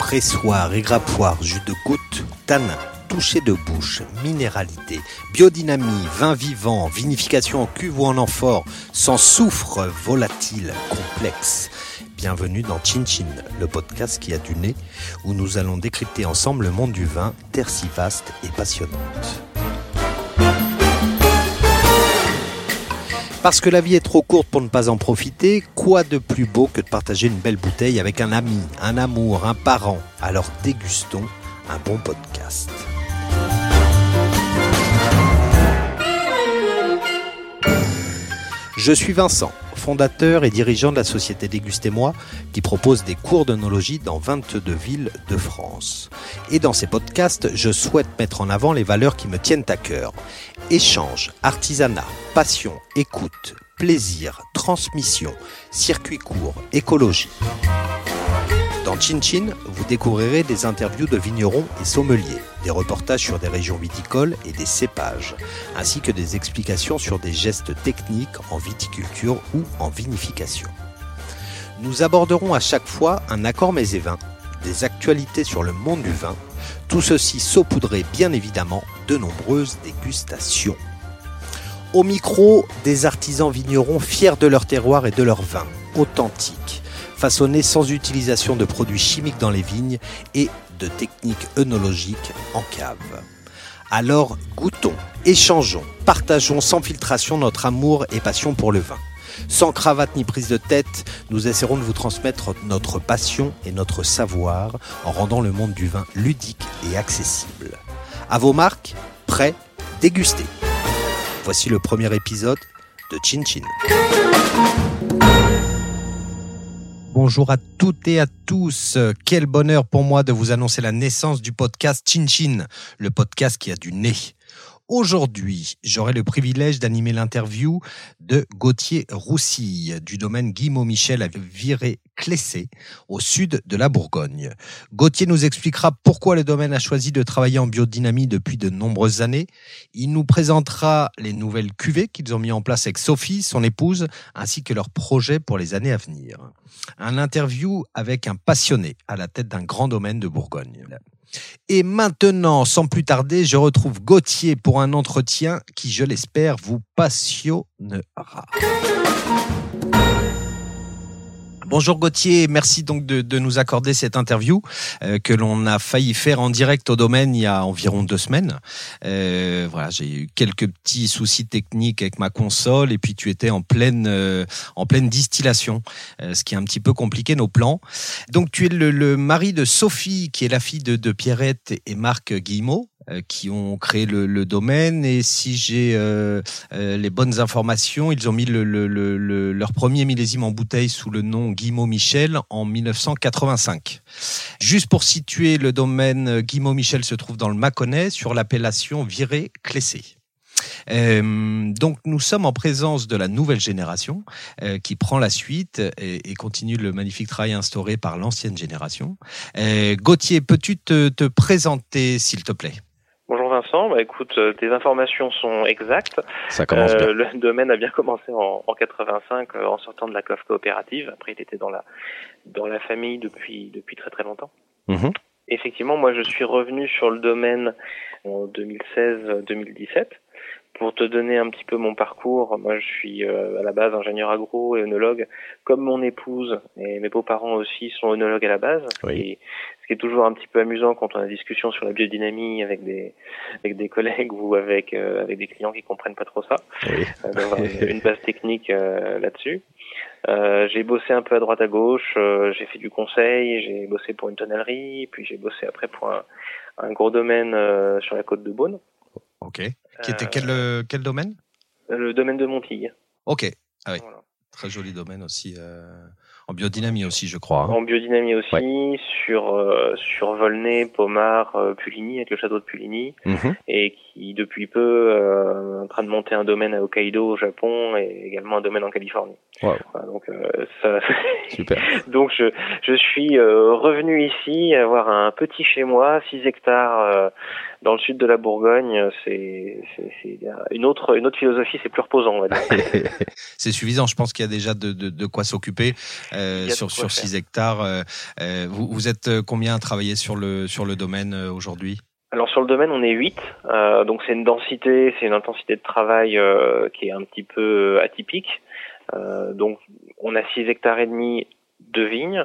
Pressoir, égrappoir, jus de goutte, tanin, toucher de bouche, minéralité, biodynamie, vin vivant, vinification en cuve ou en amphore, sans soufre, volatile, complexe. Bienvenue dans Chin Chin, le podcast qui a du nez, où nous allons décrypter ensemble le monde du vin, terre si vaste et passionnante. Parce que la vie est trop courte pour ne pas en profiter, quoi de plus beau que de partager une belle bouteille avec un ami, un amour, un parent? Alors dégustons un bon podcast. Je suis Vincent, fondateur et dirigeant de la société Dégustez-moi qui propose des cours d'onologie dans 22 villes de France. Et dans ces podcasts, je souhaite mettre en avant les valeurs qui me tiennent à cœur. Échange, artisanat, passion, écoute, plaisir, transmission, circuit court, écologie. Dans Chin Chin, vous découvrirez des interviews de vignerons et sommeliers, des reportages sur des régions viticoles et des cépages, ainsi que des explications sur des gestes techniques en viticulture ou en vinification. Nous aborderons à chaque fois un accord mets et des actualités sur le monde du vin, tout ceci saupoudré bien évidemment de nombreuses dégustations. Au micro, des artisans vignerons fiers de leur terroir et de leur vin, authentiques, façonnés sans utilisation de produits chimiques dans les vignes et de techniques œnologiques en cave. Alors goûtons, échangeons, partageons sans filtration notre amour et passion pour le vin. Sans cravate ni prise de tête, nous essaierons de vous transmettre notre passion et notre savoir en rendant le monde du vin ludique et accessible. À vos marques, prêts, dégustez. Voici le premier épisode de Chin Chin. Bonjour à toutes et à tous. Quel bonheur pour moi de vous annoncer la naissance du podcast Chin Chin, le podcast qui a du nez. Aujourd'hui, j'aurai le privilège d'animer l'interview de Gauthier Roussille du domaine Guimau Michel à Viré-Clessé, au sud de la Bourgogne. Gauthier nous expliquera pourquoi le domaine a choisi de travailler en biodynamie depuis de nombreuses années. Il nous présentera les nouvelles cuvées qu'ils ont mis en place avec Sophie, son épouse, ainsi que leurs projets pour les années à venir. Un interview avec un passionné à la tête d'un grand domaine de Bourgogne. Et maintenant, sans plus tarder, je retrouve Gauthier pour un entretien qui, je l'espère, vous passionnera. Bonjour Gauthier, merci donc de, nous accorder cette interview euh, que l'on a failli faire en direct au domaine il y a environ deux semaines. Euh, voilà, j'ai eu quelques petits soucis techniques avec ma console et puis tu étais en pleine euh, en pleine distillation, ce qui est un petit peu compliqué nos plans. Donc tu es le, mari de Sophie qui est la fille de, de Pierrette et Marc Guillemot. Euh, qui ont créé le, domaine. Et si j'ai euh, euh, les bonnes informations, ils ont mis le, leur premier millésime en bouteille sous le nom Guimau Michel en 1985. Juste pour situer, le domaine Guimau Michel se trouve dans le Mâconnais sur l'appellation Viré-Clessé. donc nous sommes en présence de la nouvelle génération qui prend la suite et, continue le magnifique travail instauré par l'ancienne génération. Gauthier, peux-tu te, te présenter s'il te plaît? Vincent, bah écoute, euh, tes informations sont exactes. Ça commence bien. Euh, le domaine a bien commencé en, en 85 euh, en sortant de la COF coopérative. Après, il était dans la dans la famille depuis depuis très très longtemps. Mhm. Effectivement, moi je suis revenu sur le domaine en 2016-2017. Pour te donner un petit peu mon parcours, moi je suis à la base ingénieur agro et œnologue, comme mon épouse et mes beaux-parents aussi sont œnologues à la base. Oui qui est toujours un petit peu amusant quand on a des discussions sur la biodynamie avec des avec des collègues ou avec euh, avec des clients qui comprennent pas trop ça, oui. euh, d'avoir une, base technique euh, là-dessus. j'ai bossé un peu à droite à gauche, j'ai fait du conseil, j'ai bossé pour une tonnellerie, puis j'ai bossé après pour un, un gros domaine sur la côte de Beaune. Ok. Qui était quel quel domaine? Le domaine de Montille. Ok. Ah oui. Très joli domaine aussi En biodynamie aussi, je crois. Hein. En biodynamie aussi, sur euh, sur Volnay, Pomard, euh, Puligny, avec le château de Puligny, mhm. et qui depuis peu euh, est en train de monter un domaine à Hokkaido au Japon et également un domaine en Californie. donc ça, super. donc je je suis revenu ici avoir un petit chez moi, 6 hectares dans le sud de la Bourgogne. C'est une autre une autre philosophie, c'est plus reposant. C'est suffisant. Je pense qu'il y a déjà de de, de quoi s'occuper. Euh, sur sur 6 hectares. Euh, euh, vous, vous êtes combien à travailler sur le sur le domaine aujourd'hui? Alors sur le domaine, on est 8, donc c'est une densité, c'est une intensité de travail qui est un petit peu atypique. donc on a 6 hectares et demi de vignes.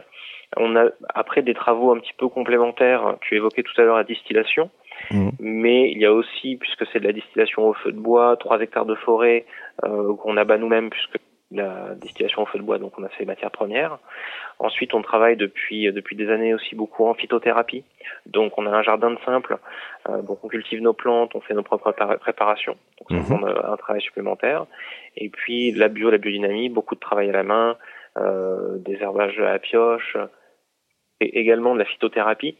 On a après des travaux un petit peu complémentaires. Tu évoquais tout à l'heure la distillation, mmh. mais il y a aussi, puisque c'est de la distillation au feu de bois, 3 hectares de forêt qu'on abat nous-mêmes, puisque la distillation au feu de bois, donc on a ces matières premières. Ensuite, on travaille depuis depuis des années aussi beaucoup en phytothérapie. Donc, on a un jardin de simple. Euh, donc, on cultive nos plantes, on fait nos propres préparations. Donc, ça mhm. un travail supplémentaire. Et puis, la bio, la biodynamie, beaucoup de travail à la main, euh, des herbages à la pioche, et également de la phytothérapie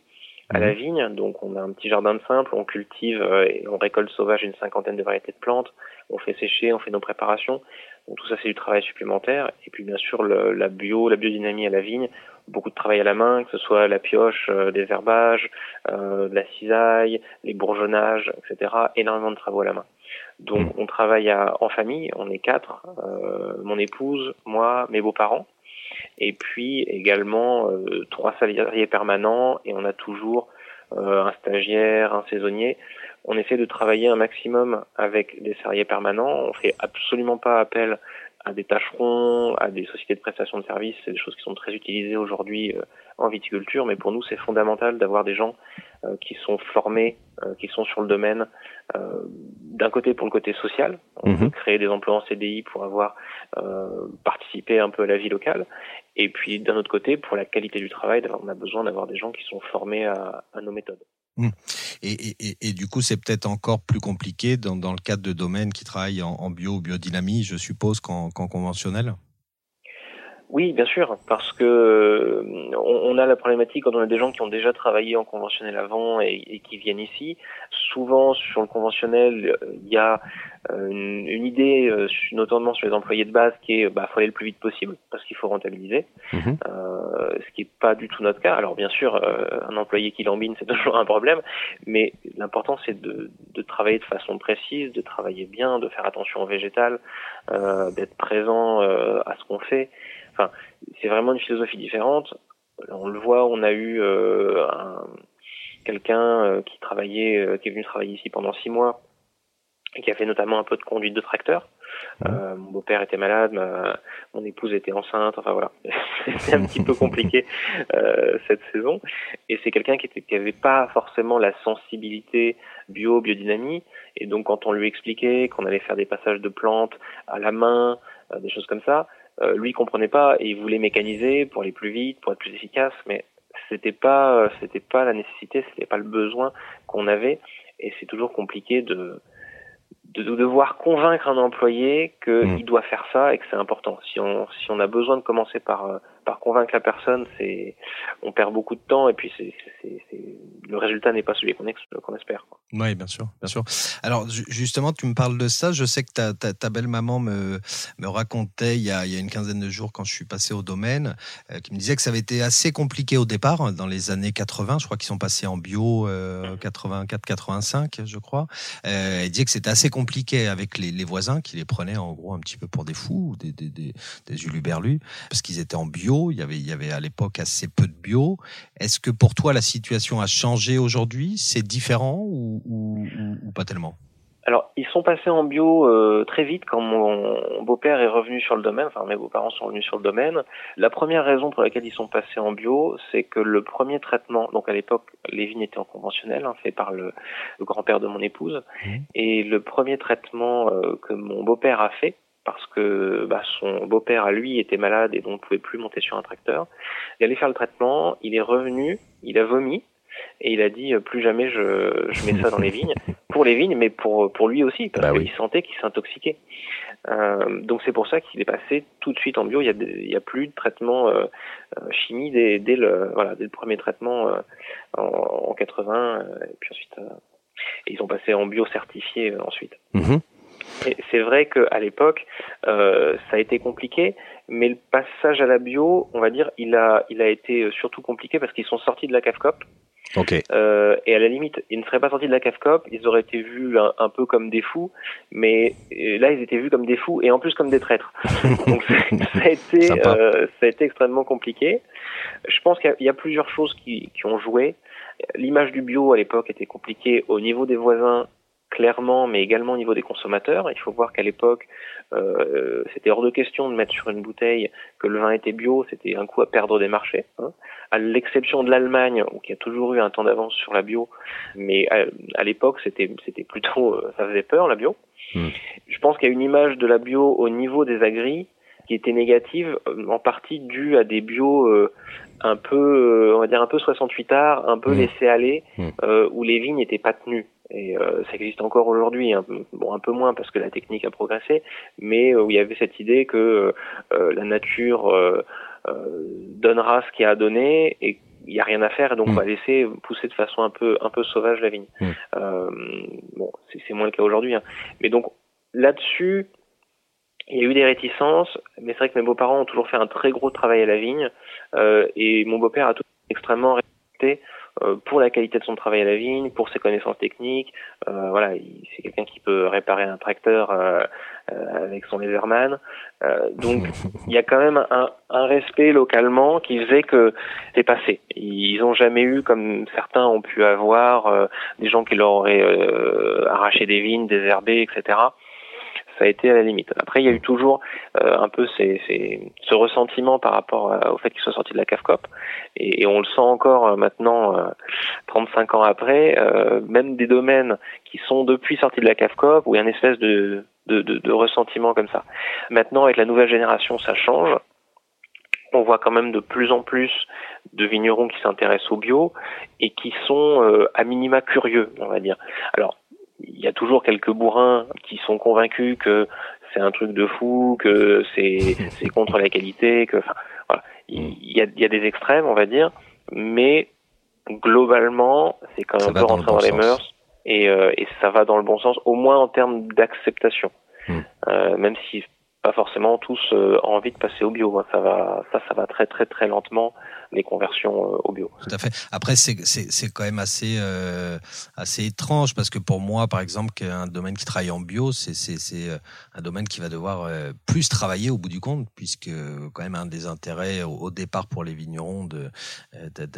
à la mhm. vigne. Donc, on a un petit jardin de simple, on cultive euh, et on récolte sauvage une cinquantaine de variétés de plantes. On fait sécher, on fait nos préparations. Donc tout ça c'est du travail supplémentaire. Et puis bien sûr le, la bio, la biodynamie à la vigne, beaucoup de travail à la main, que ce soit la pioche, euh, des herbages, euh, de la cisaille, les bourgeonnages, etc. Énormément de travaux à la main. Donc mmh. on travaille à, en famille, on est quatre, euh, mon épouse, moi, mes beaux-parents, et puis également euh, trois salariés permanents, et on a toujours un stagiaire, un saisonnier on essaie de travailler un maximum avec des salariés permanents. On fait absolument pas appel à des tâcherons, à des sociétés de prestation de services. C'est des choses qui sont très utilisées aujourd'hui euh, en viticulture, mais pour nous, c'est fondamental d'avoir des gens euh, qui sont formés, euh, qui sont sur le domaine. D'un côté, pour le côté social, on mhm. créer des emplois en CDI pour avoir participé un peu à la vie locale, et puis d'un autre côté, pour la qualité du travail, on a besoin d'avoir des gens qui sont formés à nos méthodes. Mmh. Et, du coup, c'est peut-être encore plus compliqué dans, le cadre de domaines qui travaillent en, en bio ou biodynamie, je suppose, qu'en conventionnel? Oui, bien sûr, parce que euh, on, a la problématique quand on a des gens qui ont déjà travaillé en conventionnel avant et, qui viennent ici. Souvent, sur le conventionnel, il y a euh, une, idée, euh, notamment sur les employés de base, qui est bah faut aller le plus vite possible parce qu'il faut rentabiliser, mhm. ce qui est pas du tout notre cas. Alors bien sûr, un employé qui lambine, c'est toujours un problème, mais l'important c'est de, de, travailler de façon précise, de travailler bien, de faire attention au végétal, d'être présent à ce qu'on fait. Enfin, c'est vraiment une philosophie différente. On le voit, on a eu euh, quelqu'un euh, qui travaillait, euh, qui est venu travailler ici pendant six mois, et qui a fait notamment un peu de conduite de tracteur. Euh, mon beau-père était malade, ma, mon épouse était enceinte, enfin voilà, c'était un petit peu compliqué euh, cette saison. Et c'est quelqu'un qui, qui avait pas forcément la sensibilité bio, biodynamie, et donc quand on lui expliquait qu'on allait faire des passages de plantes à la main, des choses comme ça, euh, lui comprenait pas et il voulait mécaniser pour aller plus vite, pour être plus efficace, mais c'était pas c'était pas la nécessité, c'était pas le besoin qu'on avait et c'est toujours compliqué de de, devoir convaincre un employé qu'il mmh. doit faire ça et que c'est important. Si on si on a besoin de commencer par euh, par convaincre la personne, c'est on perd beaucoup de temps et puis c'est le résultat n'est pas celui qu'on espère. Quoi. Oui, bien sûr, bien sûr. Alors justement, tu me parles de ça. Je sais que ta, ta, ta belle maman me me racontait il y, a, il y a une quinzaine de jours quand je suis passé au domaine, euh, qui me disait que ça avait été assez compliqué au départ hein, dans les années 80. Je crois qu'ils sont passés en bio euh, 84-85, je crois. Euh, elle disait que c'était assez compliqué avec les, les, voisins qui les prenaient en gros un petit peu pour des fous, des des des, des uluberlus, parce qu'ils étaient en bio il y avait, il y avait à l'époque assez peu de bio. Est-ce que pour toi la situation a changé aujourd'hui? C'est différent ou, ou, ou, pas tellement? Alors, ils sont passés en bio euh, très vite quand mon beau-père est revenu sur le domaine, enfin mes beaux-parents sont revenus sur le domaine. La première raison pour laquelle ils sont passés en bio, c'est que le premier traitement, donc à l'époque, les vignes étaient en conventionnel, hein, fait par le, grand-père de mon épouse, mmh. et le premier traitement euh, que mon beau-père a fait, parce que bah, son beau-père à lui était malade et donc ne pouvait plus monter sur un tracteur. Il allait faire le traitement, il est revenu, il a vomi et il a dit plus jamais je, je mets ça dans les vignes pour les vignes mais pour pour lui aussi parce bah qu'il sentait qu'il s'intoxiquait Euh, donc c'est pour ça qu'il est passé tout de suite en bio. Il y a, il y a plus de traitement euh, euh chimie dès, dès, le voilà dès le premier traitement euh, en, en, 80 et puis ensuite ils ont passé en bio certifié ensuite. Mm-hmm. C'est vrai qu'à l'époque, euh, ça a été compliqué, mais le passage à la bio, on va dire, il a, il a été surtout compliqué parce qu'ils sont sortis de la CAFCOP. Okay. Euh, et à la limite, ils ne seraient pas sortis de la CAFCOP, ils auraient été vus un, un peu comme des fous, mais là, ils étaient vus comme des fous et en plus comme des traîtres. Donc ça a été, euh, ça a été extrêmement compliqué. Je pense qu'il y, y, a plusieurs choses qui, qui ont joué. L'image du bio à l'époque était compliquée au niveau des voisins clairement, mais également au niveau des consommateurs. Il faut voir qu'à l'époque, euh, c'était hors de question de mettre sur une bouteille que le vin était bio, c'était un coup à perdre des marchés. Hein. À l'exception de l'Allemagne, qui a toujours eu un temps d'avance sur la bio, mais à, l'époque, c'était c'était plutôt, euh, ça faisait peur la bio. Hmm. Je pense qu'il y a une image de la bio au niveau des agris qui était négative, euh, en partie due à des bio euh, un peu, on va dire un peu 68 arts, un peu mmh. laissés aller, mmh. euh, où les vignes n'étaient pas tenues. Et euh, ça existe encore aujourd'hui, hein. bon un peu moins parce que la technique a progressé, mais où il y avait cette idée que la nature donnera ce qu'il y a à donner et il n'y a rien à faire et donc mmh. on va laisser pousser de façon un peu un peu sauvage la vigne. bon, c'est moins le cas aujourd'hui, hein. mais donc là-dessus, il y a eu des réticences, mais c'est vrai que mes beaux-parents ont toujours fait un très gros travail à la vigne, euh, et mon beau-père a tout extrêmement respecté euh, pour la qualité de son travail à la vigne, pour ses connaissances techniques. Euh, voilà, c'est quelqu'un qui peut réparer un tracteur euh, euh, avec son Leverman. donc, il y a quand même un, un, respect localement qui faisait que c'est passé. Ils ont jamais eu, comme certains ont pu avoir, des gens qui leur auraient arraché des vignes, désherbé, etc ça a été à la limite. Après, il y a eu toujours euh, un peu ces, ces, ce ressentiment par rapport au fait qu'il soit sorti de la CAFCOP, et, et on le sent encore euh, maintenant, 35 euh, ans après, même des domaines qui sont depuis sortis de la CAFCOP, où il y a une espèce de, de, de, de ressentiment comme ça. Maintenant, avec la nouvelle génération, ça change on voit quand même de plus en plus de vignerons qui s'intéressent au bio et qui sont euh, à minima curieux, on va dire. Alors, il y a toujours quelques bourrins qui sont convaincus que c'est un truc de fou, que c'est c'est contre la qualité, que enfin voilà, il y a, il y a des extrêmes, on va dire, mais globalement, c'est quand même un peu rentré dans, les mœurs et, euh, et ça va dans le bon sens, au moins en termes d'acceptation. Hmm. Euh, même si pas forcément tous euh, envie de passer au bio. Hein. Ça va, ça, ça va très très très lentement les conversions euh, au bio. Tout à fait. Après, c'est quand même assez euh, assez étrange parce que pour moi, par exemple, qu'un domaine qui travaille en bio, c'est euh, un domaine qui va devoir plus travailler au bout du compte, puisque quand même un des intérêts au, départ pour les vignerons de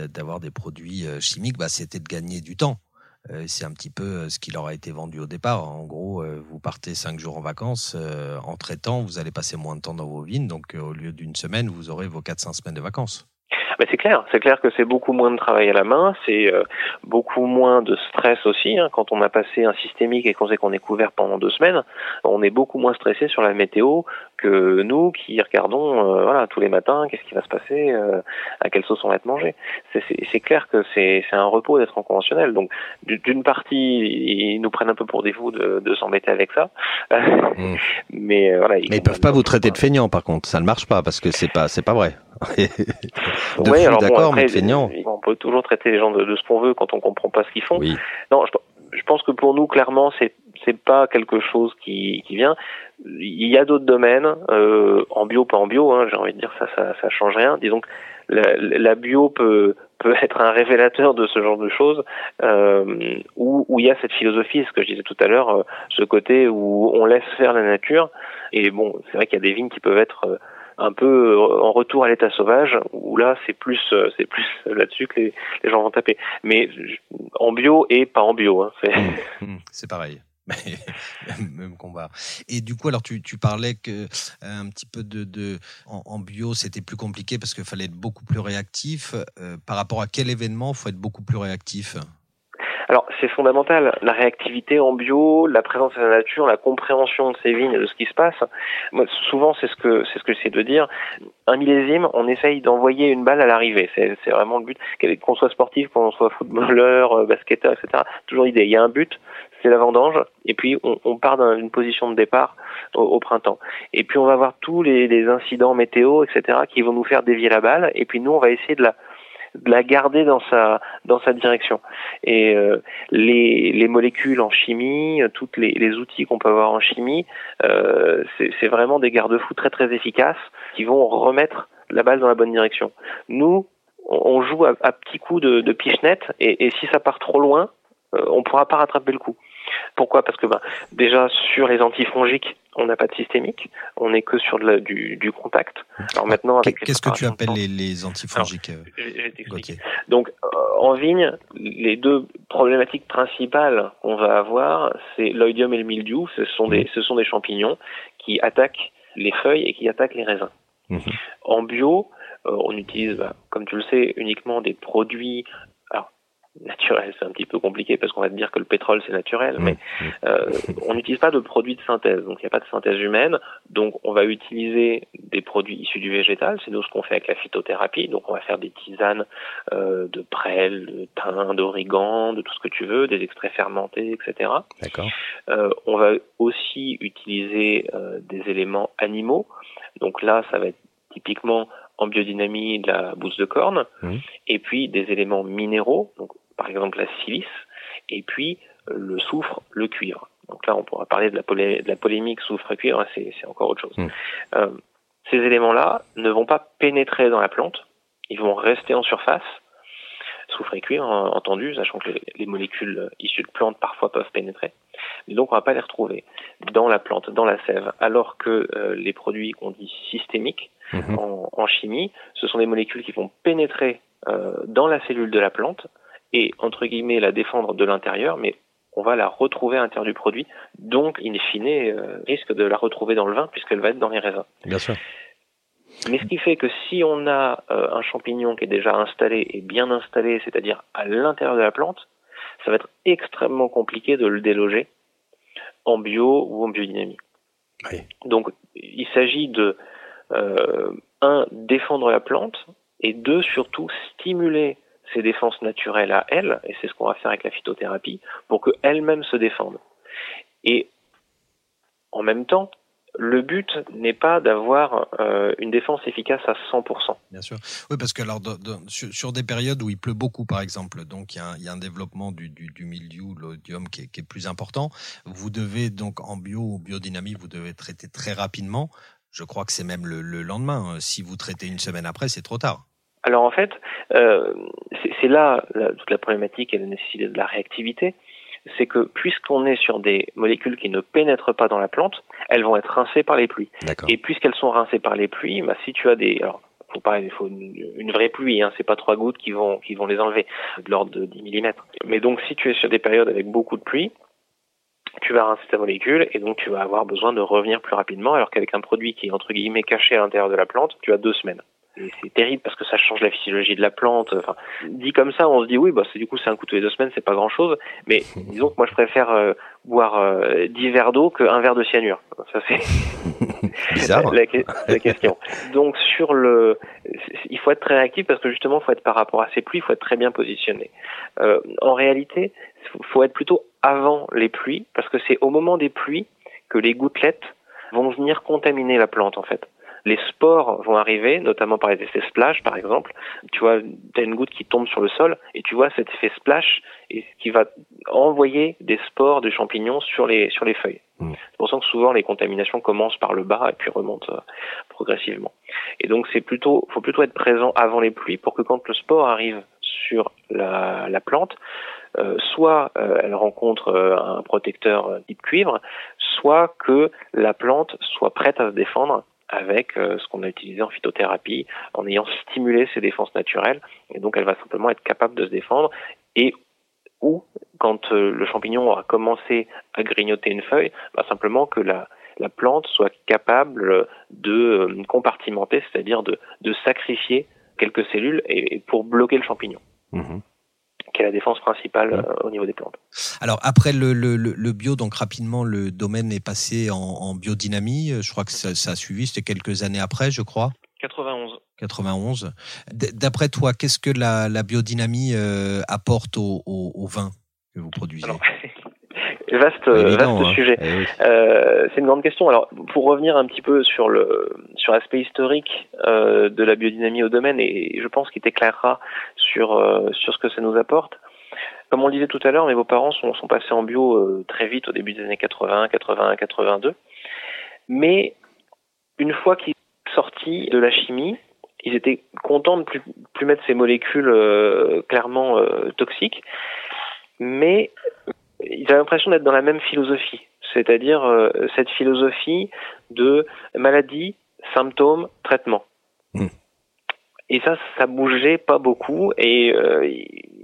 d'avoir des produits chimiques, bah, c'était de gagner du temps. Euh, c'est un petit peu euh, ce qui leur a été vendu au départ. En gros, euh, vous partez cinq jours en vacances, en traitant, vous allez passer moins de temps dans vos vignes, donc au lieu d'une semaine, vous aurez vos 4-5 semaines de vacances. Mais c'est clair, c'est clair que c'est beaucoup moins de travail à la main, c'est beaucoup moins de stress aussi. Hein. Quand on a passé un systémique et qu'on sait qu'on est couvert pendant deux semaines, on est beaucoup moins stressé sur la météo que nous qui regardons euh, voilà tous les matins qu'est-ce qui va se passer, euh, à quelle sauce on va être mangé. C'est clair que c'est un repos d'être en conventionnel. Donc d'une partie ils nous prennent un peu pour des fous de, de s'embêter avec ça, mmh. mais euh, voilà. Ils mais ils peuvent pas vous traiter de feignant par contre, ça ne marche pas parce que c'est pas c'est pas vrai. Oui, alors d'accord, mais feignant. On peut toujours traiter les gens de, de ce qu'on veut quand on comprend pas ce qu'ils font. Oui. Non, je, je pense que pour nous clairement c'est c'est pas quelque chose qui, qui vient. Il y a d'autres domaines, euh, en bio, pas en bio, hein, j'ai envie de dire ça, ça, ça change rien. Disons que la, la, bio peut peut être un révélateur de ce genre de choses, euh, où, où il y a cette philosophie, ce que je disais tout à l'heure, euh, ce côté où on laisse faire la nature. Et bon, c'est vrai qu'il y a des vignes qui peuvent être euh, un peu en retour à l'état sauvage où là c'est plus euh, c'est plus là-dessus que les, les, gens vont taper mais en bio et pas en bio hein, c'est mmh, mmh, pareil même combat. Et du coup, alors tu, tu parlais que euh, un petit peu de, de en, bio, c'était plus compliqué parce qu'il fallait être beaucoup plus réactif. Euh, par rapport à quel événement faut être beaucoup plus réactif? Alors c'est fondamental, la réactivité en bio, la présence de la nature, la compréhension de ces vignes et de ce qui se passe. Moi, souvent c'est ce que c'est ce que j'essaie de dire. Un millésime, on essaye d'envoyer une balle à l'arrivée. C'est, c'est vraiment le but. Qu'on soit sportif, qu'on soit footballeur, euh, basketteur, etc. Toujours l'idée. Il y a un but, c'est la vendange, et puis on, part d'une position de départ au, au, printemps. Et puis on va voir tous les, les, incidents météo, etc., qui vont nous faire dévier la balle, et puis nous on va essayer de la de la garder dans sa dans sa direction. Et euh, les, les molécules en chimie, toutes les, les outils qu'on peut avoir en chimie, euh, c'est vraiment des garde-fous très très efficaces qui vont remettre la balle dans la bonne direction. Nous, on joue à, à petits coups de, de pichenette et, et, si ça part trop loin, euh, on pourra pas rattraper le coup. Pourquoi? Parce que ben, déjà sur les antifongiques, on n'a pas de systémique, on n'est que sur de la, du, du, contact. Alors maintenant, qu'est-ce que tu appelles les, les antifongiques Alors, je, je Donc euh, en vigne, les deux problématiques principales qu'on va avoir, c'est l'oïdium et le mildiou. Ce sont des, ce sont des champignons qui attaquent les feuilles et qui attaquent les raisins. Mmh. En bio, euh, on utilise, bah, comme tu le sais, uniquement des produits alors, naturels. C'est un petit peu compliqué parce qu'on va te dire que le pétrole c'est naturel, mais euh, on n'utilise pas de produits de synthèse. Donc il n'y a pas de synthèse humaine. Donc on va utiliser des produits issus du végétal. C'est nous ce qu'on fait avec la phytothérapie. Donc on va faire des tisanes euh, de prêle, de thym, d'origan, de tout ce que tu veux, des extraits fermentés, etc. D'accord. Euh, on va aussi utiliser euh, des éléments animaux. Donc là, ça va être typiquement en biodynamie de la bouse de corne, mmh. et puis des éléments minéraux, donc par exemple la silice, et puis euh, le soufre, le cuivre. Donc là, on pourra parler de la, polé de la polémique soufre-cuivre, hein, c'est encore autre chose. Mmh. Euh, ces éléments-là ne vont pas pénétrer dans la plante, ils vont rester en surface, soufre et cuivre, entendu, sachant que les, les, molécules issues de plantes parfois peuvent pénétrer. Mais donc on va pas les retrouver dans la plante, dans la sève, alors que euh, les produits qu'on dit systémiques mmh. en, en, chimie, ce sont des molécules qui vont pénétrer euh, dans la cellule de la plante et entre guillemets la défendre de l'intérieur, mais on va la retrouver à l'intérieur du produit, donc in fine euh, risque de la retrouver dans le vin puisqu'elle va être dans les raisins. Bien sûr. Mais ce qui fait que si on a euh, un champignon qui est déjà installé et bien installé, c'est-à-dire à, l'intérieur de la plante, ça va être extrêmement compliqué de le déloger en bio ou en biodynamie. Oui. Donc il s'agit de euh, un défendre la plante et deux surtout stimuler ses défenses naturelles à elle, et c'est ce qu'on va faire avec la phytothérapie, pour qu'elle-même se défende. Et en même temps, le but n'est pas d'avoir euh, une défense efficace à 100%. Bien sûr. Oui, parce que alors, sur, des périodes où il pleut beaucoup, par exemple, donc il y a, un développement du, du, mildiou, l'odium qui, est plus important, vous devez donc en bio ou biodynamie, vous devez traiter très rapidement. Je crois que c'est même le, lendemain. Si vous traitez une semaine après, c'est trop tard. Alors en fait, euh, c'est là la, toute la problématique et la nécessité de la réactivité c'est que puisqu'on est sur des molécules qui ne pénètrent pas dans la plante, elles vont être rincées par les pluies. Et puisqu'elles sont rincées par les pluies, bah, si tu as des, alors, faut pas, il faut une, une vraie pluie, hein, c'est pas trois gouttes qui vont, qui vont les enlever, de l'ordre de 10 mm. Mais donc, si tu es sur des périodes avec beaucoup de pluie, tu vas rincer ta molécule et donc tu vas avoir besoin de revenir plus rapidement, alors qu'avec un produit qui est entre guillemets caché à l'intérieur de la plante, tu as deux semaines c'est terrible parce que ça change la physiologie de la plante. Enfin, dit comme ça, on se dit oui, bah c'est du coup c'est un coup tous les deux semaines, c'est pas grand chose. Mais disons que moi je préfère euh, boire euh, 10 verres d'eau qu'un verre de cyanure. Ça c'est bizarre la, la, question. Donc sur le, il faut être très réactif parce que justement, il faut être par rapport à ces pluies, il faut être très bien positionné. Euh, en réalité, il faut être plutôt avant les pluies parce que c'est au moment des pluies que les gouttelettes vont venir contaminer la plante en fait les spores vont arriver, notamment par les effets splash, par exemple. Tu vois, tu as une goutte qui tombe sur le sol et tu vois cet effet splash et qui va envoyer des spores de champignons sur les sur les feuilles. Mmh. C'est pour ça que souvent les contaminations commencent par le bas et puis remontent euh, progressivement. Et donc c'est plutôt, faut plutôt être présent avant les pluies pour que quand le spore arrive sur la, la plante, euh, soit euh, elle rencontre euh, un protecteur type cuivre, soit que la plante soit prête à se défendre avec euh, ce qu'on a utilisé en phytothérapie, en ayant stimulé ses défenses naturelles, et donc elle va simplement être capable de se défendre, et ou quand euh, le champignon aura commencé à grignoter une feuille, bah, simplement que la, la plante soit capable de euh, compartimenter, c'est-à-dire de, sacrifier quelques cellules et pour bloquer le champignon. Mmh qui est la défense principale euh, au niveau des plantes. Alors après le, le, le, bio, donc rapidement le domaine est passé en, en biodynamie. Je crois que ça, ça a suivi, c'était quelques années après, je crois. 91. 91. D'après toi, qu'est-ce que la, la biodynamie euh, apporte au, au, au, vin que vous produisez? Alors, vaste, vaste hein. sujet. Eh euh, c'est une grande question. Alors, pour revenir un petit peu sur le sur l'aspect historique euh, de la biodynamie au domaine, et je pense qu'il t'éclairera sur euh, sur ce que ça nous apporte. Comme on le disait tout à l'heure, mes beaux-parents sont, sont passés en bio très vite au début des années 80, 81, 82. Mais une fois qu'ils sont sortis de la chimie, ils étaient contents de plus, plus mettre ces molécules clairement toxiques, mais ils avaient l'impression d'être dans la même philosophie, c'est-à-dire euh, cette philosophie de maladie, symptômes, traitement. Mmh. Et ça, ça bougeait pas beaucoup et euh,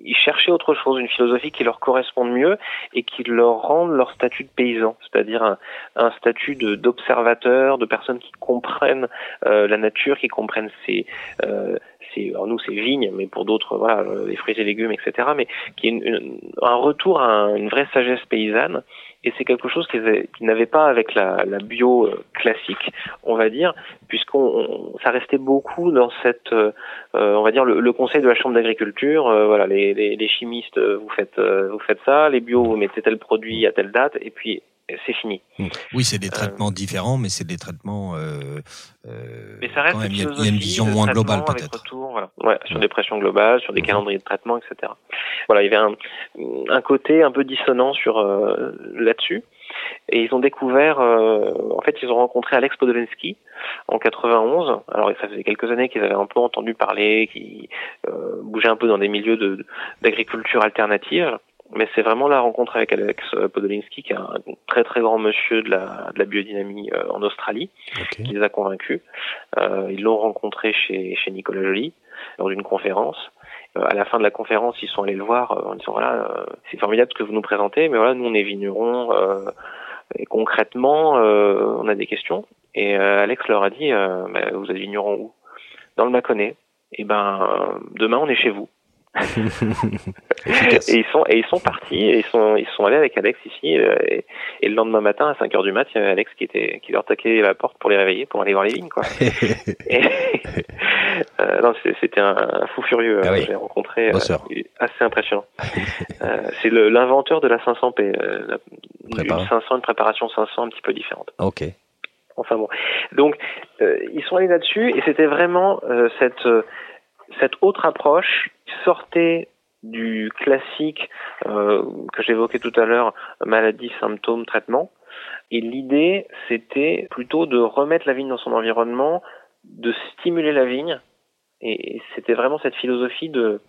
ils cherchaient autre chose, une philosophie qui leur corresponde mieux et qui leur rende leur statut de paysan, c'est-à-dire un, un, statut d'observateur, de, personnes qui comprennent euh, la nature, qui comprennent ses, euh, alors nous c'est vignes, mais pour d'autres voilà les fruits et légumes, etc. Mais qui est un retour à une vraie sagesse paysanne et c'est quelque chose qu'ils n'avaient pas avec la, la, bio euh, classique, on va dire, puisqu'on ça restait beaucoup dans cette, euh, on va dire le, le, conseil de la chambre d'agriculture. Euh, voilà, les, les, les, chimistes, vous faites, vous faites ça, les bio, vous mettez tel produit à telle date, et puis c'est fini. Oui, c'est des traitements différents, mais c'est des traitements. Euh, mais ça reste il y, a une vision moins globale peut-être. Voilà. Ouais, sur des pressions globales, sur des mmh. calendriers de traitement, etc. Voilà, il y avait un, un côté un peu dissonant sur euh, là-dessus. Et ils ont découvert, euh, en fait, ils ont rencontré Alex Podolensky en 91. Alors, ça faisait quelques années qu'ils avaient un peu entendu parler, qui euh, bougeaient un peu dans des milieux de d'agriculture alternative mais c'est vraiment la rencontre avec Alex Podolinsky, qui est un très très grand monsieur de la, de la biodynamie euh, en Australie, qui les a convaincus. Euh, ils l'ont rencontré chez, chez Nicolas Joly lors d'une conférence. Euh, à la fin de la conférence, ils sont allés le voir euh, en disant voilà, c'est formidable ce que vous nous présentez, mais voilà, nous on est vignerons et concrètement, on a des questions. Et Alex leur a dit bah, vous êtes vignerons où? Dans le Mâconnais. Et ben demain on est chez vous. et ils sont et ils sont partis et ils sont ils sont allés avec Alex ici euh, et, et le lendemain matin à 5 heures du mat il y avait Alex qui était qui leur taquait la porte pour les réveiller pour aller voir les quoi. Et, euh, non c'était un, fou furieux ah oui. j'ai rencontré euh, assez impressionnant. Euh, c'est l'inventeur de la 500p euh, une 500 une préparation 500 un petit peu différente. Ok. Enfin bon. Donc ils sont allés là-dessus et c'était vraiment cette cette autre approche sortait du classique euh, que j'évoquais tout à l'heure, maladie, symptômes, traitement. Et l'idée, c'était plutôt de remettre la vigne dans son environnement, de stimuler la vigne. Et c'était vraiment cette philosophie de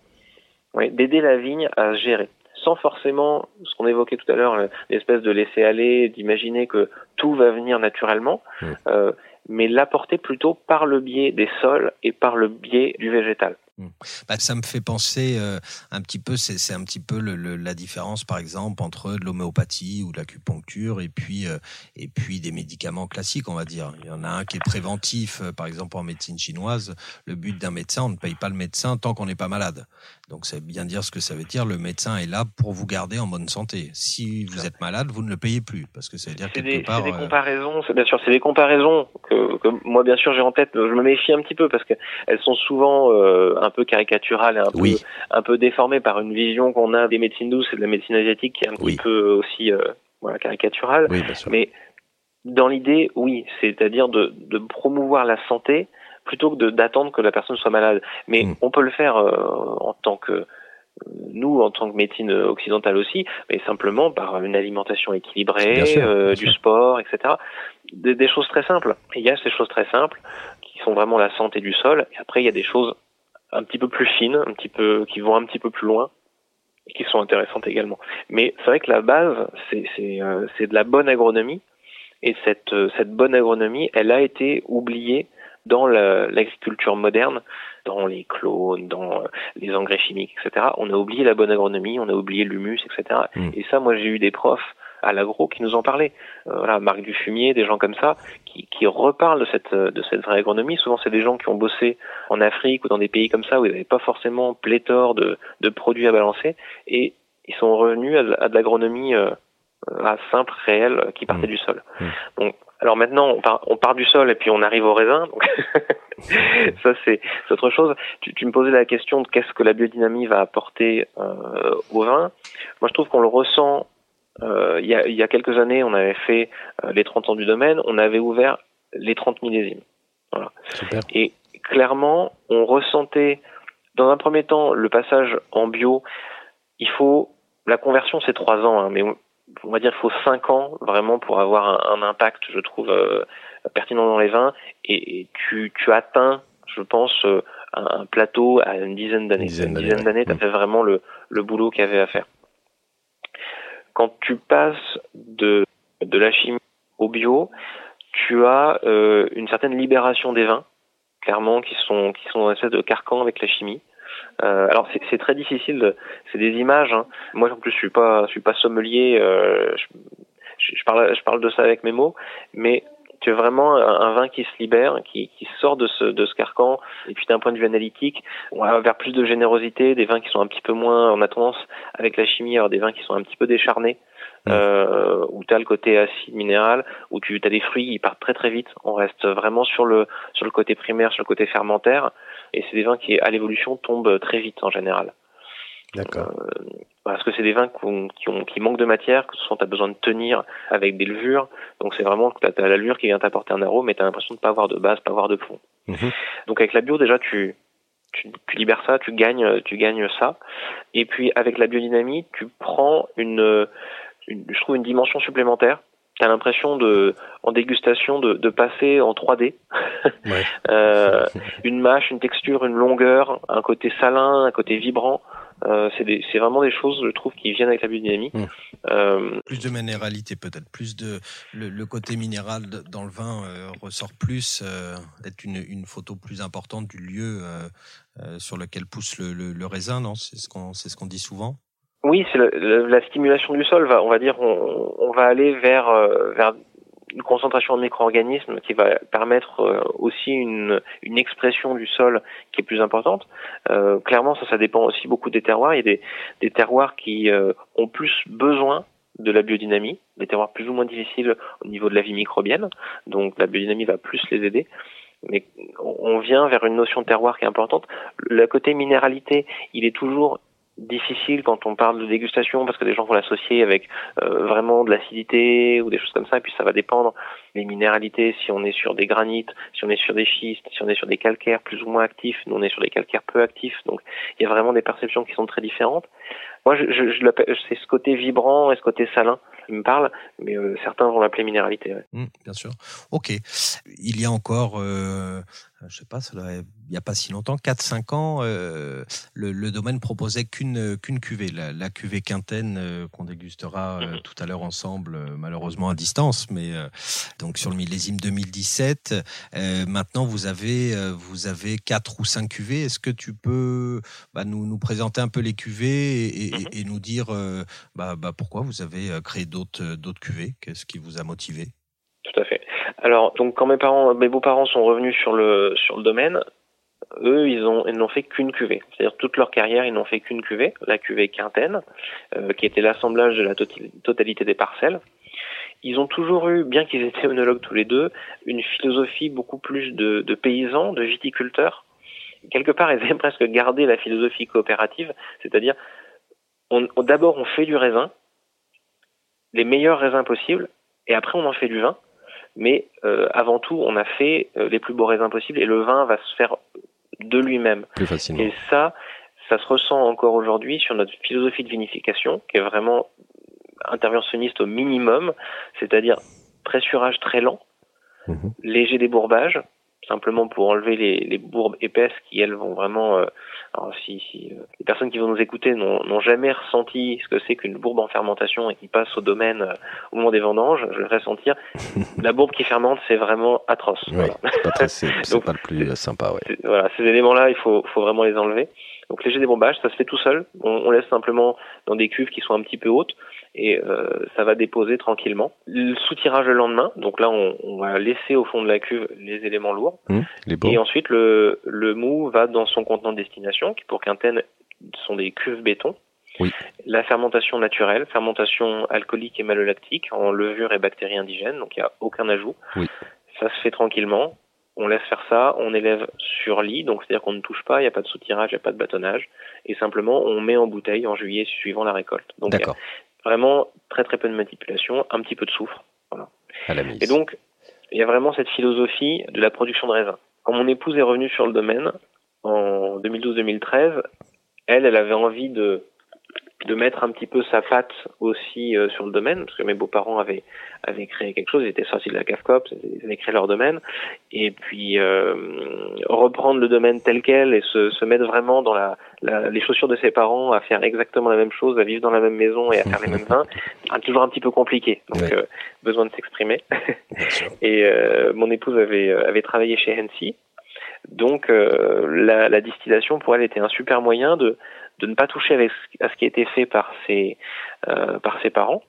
d'aider la vigne à se gérer, sans forcément ce qu'on évoquait tout à l'heure, l'espèce de laisser aller, d'imaginer que tout va venir naturellement. Mmh. Euh, mais l'apporter plutôt par le biais des sols et par le biais du végétal. Hmm. Bah, ça me fait penser euh, un petit peu, c'est un petit peu la différence, par exemple, entre de l'homéopathie ou de l'acupuncture et puis euh, et puis des médicaments classiques, on va dire. Il y en a un qui est préventif, euh, par exemple en médecine chinoise. Le but d'un médecin, on ne paye pas le médecin tant qu'on n'est pas malade. Donc, ça veut bien dire ce que ça veut dire. Le médecin est là pour vous garder en bonne santé. Si vous êtes malade, vous ne le payez plus, parce que ça veut dire quelque des, part. C'est des comparaisons, bien sûr, c'est des comparaisons que, que, moi, bien sûr, j'ai en tête. Je me méfie un petit peu parce que elles sont souvent un peu caricaturale et un peu un peu déformée par une vision qu'on a des médecines douces et de la médecine asiatique qui est un petit peu aussi euh, voilà caricaturale. Mais dans l'idée, oui, c'est-à-dire de, de promouvoir la santé plutôt que d'attendre que la personne soit malade. Mais mm. on peut le faire euh, en tant que nous en tant que médecine occidentale aussi, mais simplement par une alimentation équilibrée, euh, du sport, etc. Des, des, choses très simples. Et il y a ces choses très simples qui sont vraiment la santé du sol. Et après, il y a des choses un petit peu plus fines, un petit peu, qui vont un petit peu plus loin et qui sont intéressantes également. Mais c'est vrai que la base, c'est c'est euh, de la bonne agronomie et cette euh, cette bonne agronomie, elle a été oubliée dans l'agriculture moderne, dans les clones, dans euh, les engrais chimiques, etc. On a oublié la bonne agronomie, on a oublié l'humus, etc. Mm. Et ça, moi, j'ai eu des profs à l'agro qui nous en parlaient. Euh, voilà, Marc Dufumier, des gens comme ça, qui, qui reparlent de cette, de cette vraie agronomie. Souvent, c'est des gens qui ont bossé en Afrique ou dans des pays comme ça où ils n'avaient pas forcément pléthore de, de produits à balancer et ils sont revenus à, de l'agronomie euh, à simple, réelle, qui partait mmh. du sol. Mmh. Donc, alors maintenant, on part, on part, du sol et puis on arrive au raisin. Donc ça, c'est autre chose. Tu, tu, me posais la question de qu'est-ce que la biodynamie va apporter euh, au vin. Moi, je trouve qu'on le ressent Euh, il, y a, il, y a, quelques années, on avait fait les 30 ans du domaine, on avait ouvert les 30 millésimes. Voilà. Super. Et clairement, on ressentait, dans un premier temps, le passage en bio. Il faut, la conversion, c'est trois ans, hein, mais on va dire qu'il faut cinq ans vraiment pour avoir un, un impact, je trouve, euh, pertinent dans les vins. Et, et tu, tu atteins, je pense, euh, un plateau à une dizaine d'années. Une dizaine d'années, tu as fait vraiment le, le boulot qu'il y avait à faire. Quand tu passes de, de la chimie au bio, tu as euh, une certaine libération des vins, clairement, qui sont qui sont dans une espèce de carcan avec la chimie. Euh, alors c'est très difficile, c'est des images. Hein. Moi en plus je suis pas je suis pas sommelier, euh, je, je, parle je parle de ça avec mes mots, mais tu as vraiment un, vin qui se libère, qui, qui sort de ce, de ce carcan, et puis d'un point de vue analytique, on va vers plus de générosité, des vins qui sont un petit peu moins, on a tendance avec la chimie, alors des vins qui sont un petit peu décharnés, mmh. euh, où tu as le côté acide minéral, où tu as des fruits, ils partent très très vite, on reste vraiment sur le, sur le côté primaire, sur le côté fermentaire, et c'est des vins qui, à l'évolution, tombent très vite en général. D'accord. Euh, parce que c'est des vins qui, ont, qui, manquent de matière, que ce sont tu as besoin de tenir avec des levures. Donc c'est vraiment que tu as, l'allure qui vient t'apporter un arôme, mais tu as l'impression de pas avoir de base, pas avoir de fond. Mhm. Donc avec la bio déjà tu, tu, tu, libères ça, tu gagnes, tu gagnes ça. Et puis avec la biodynamie, tu prends une, une je trouve une dimension supplémentaire. Tu as l'impression de, en dégustation, de, de passer en 3D. Ouais. euh, une mâche, une texture, une longueur, un côté salin, un côté vibrant. Euh, c'est vraiment des choses, je trouve, qui viennent avec la biodynamie. Mmh. Euh, plus de minéralité peut-être, plus de le, côté minéral dans le vin euh, ressort plus, euh, être une, une, photo plus importante du lieu euh, sur lequel pousse le, le, le raisin, non? C'est ce qu'on c'est ce qu'on dit souvent. Oui, c'est la, stimulation du sol. Va, on va dire, on, on va aller vers vers une concentration en micro-organismes qui va permettre euh, aussi une, une, expression du sol qui est plus importante. Euh, clairement, ça, dépend aussi beaucoup des terroirs. Il y a des, des terroirs qui euh, ont plus besoin de la biodynamie, des terroirs plus ou moins difficiles au niveau de la vie microbienne, donc la biodynamie va plus les aider. Mais on vient vers une notion de terroir qui est importante. Le côté minéralité, il est toujours difficile quand on parle de dégustation parce que les gens vont l'associer avec euh, vraiment de l'acidité ou des choses comme ça et puis ça va dépendre des minéralités. Si on est sur des granites si on est sur des schistes si on est sur des calcaires plus ou moins actifs nous on est sur des calcaires peu actifs. Donc il y a vraiment des perceptions qui sont très différentes. Moi je, je, je c'est ce côté vibrant et ce côté salin qui me parle mais euh, certains vont l'appeler minéralité ouais. Mmh, bien sûr ok il y a encore euh, je sais pas, ça il n'y a pas si longtemps, 4-5 ans, euh, le, le, domaine proposait qu'une qu'une cuvée, la, la, cuvée quintaine euh, qu'on dégustera mhm. tout à l'heure ensemble, malheureusement à distance, mais donc sur le millésime 2017. maintenant, vous avez vous avez quatre ou cinq cuvées. Est-ce que tu peux bah, nous, nous présenter un peu les cuvées et, et, et nous dire bah, bah, pourquoi vous avez créé d'autres d'autres cuvées Qu'est-ce qui vous a motivé? Tout à fait. Alors, donc quand mes parents, mes beaux-parents sont revenus sur le sur le domaine, eux, ils ont ils n'ont fait qu'une cuvée. C'est-à-dire toute leur carrière, ils n'ont fait qu'une cuvée, la cuvée quintaine, euh, qui était l'assemblage de la totalité des parcelles. Ils ont toujours eu, bien qu'ils étaient monologues tous les deux, une philosophie beaucoup plus de, de paysans, de viticulteurs. Quelque part, ils avaient presque gardé la philosophie coopérative, c'est-à-dire, d'abord on fait du raisin, les meilleurs raisins possibles, et après on en fait du vin mais euh, avant tout, on a fait euh, les plus beaux raisins possibles et le vin va se faire de lui-même. Plus facilement. Et ça, ça se ressent encore aujourd'hui sur notre philosophie de vinification, qui est vraiment interventionniste au minimum, c'est-à-dire pressurage très lent, mmh. léger débourbage, simplement pour enlever les, les, bourbes épaisses qui elles vont vraiment euh, alors si, si euh, les personnes qui vont nous écouter n'ont jamais ressenti ce que c'est qu'une bourbe en fermentation et qui passe au domaine euh, au moment des vendanges, je le ferai sentir. la bourbe qui fermente, c'est vraiment atroce. Oui, voilà. c'est pas, le plus sympa. Ouais. Voilà, ces éléments-là, il faut, faut vraiment les enlever. Donc léger débombage, ça se fait tout seul. On, on, laisse simplement dans des cuves qui sont un petit peu hautes et euh, ça va déposer tranquillement. Le sous-tirage le lendemain, donc là on, on, va laisser au fond de la cuve les éléments lourds. Mmh, les et ensuite le, le mou va dans son contenant de destination, qui pour quintaine sont des cuves béton. Oui. La fermentation naturelle, fermentation alcoolique et malolactique en levure et bactéries indigènes, donc il n'y a aucun ajout. Oui. Ça se fait tranquillement on laisse faire ça, on élève sur lit, donc c'est-à-dire qu'on ne touche pas, il n'y a pas de soutirage, il n'y a pas de bâtonnage, et simplement on met en bouteille en juillet suivant la récolte. Donc Vraiment très très peu de manipulation, un petit peu de soufre. Voilà. À la mise. Et donc, il y a vraiment cette philosophie de la production de raisin. Quand mon épouse est revenue sur le domaine, en 2012-2013, elle, elle avait envie de de mettre un petit peu sa patte aussi euh, sur le domaine, parce que mes beaux-parents avaient, avaient créé quelque chose, ils étaient sortis de la CAFCOP, ils avaient créé leur domaine, et puis euh, reprendre le domaine tel quel et se, se mettre vraiment dans la, la, les chaussures de ses parents, à faire exactement la même chose, à vivre dans la même maison et à faire les mêmes vins, c'est toujours un petit peu compliqué, donc euh, besoin de s'exprimer. et mon épouse avait, avait travaillé chez Hennessy, donc la, la distillation pour elle était un super moyen de de ne pas toucher avec, à ce qui a été fait par ses, euh, par ses parents,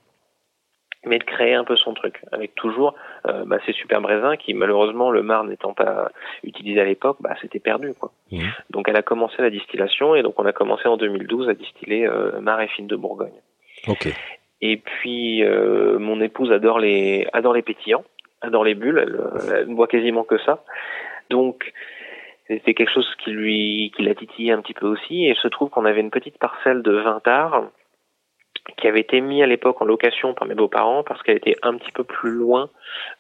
mais de créer un peu son truc, avec toujours euh, bah, ces super raisins qui, malheureusement, le mar n'étant pas utilisé à l'époque, bah, c'était perdu. Quoi. Mmh. Donc elle a commencé la distillation, et donc on a commencé en 2012 à distiller euh, mar et fine de Bourgogne. Ok. Et puis, euh, mon épouse adore les, adore les pétillants, adore les bulles, elle, elle ne voit quasiment que ça. Donc, c'était quelque chose qui lui qui l'a titillé un petit peu aussi et il se trouve qu'on avait une petite parcelle de 20 arts qui avait été mis à l'époque en location par mes beaux-parents parce qu'elle était un petit peu plus loin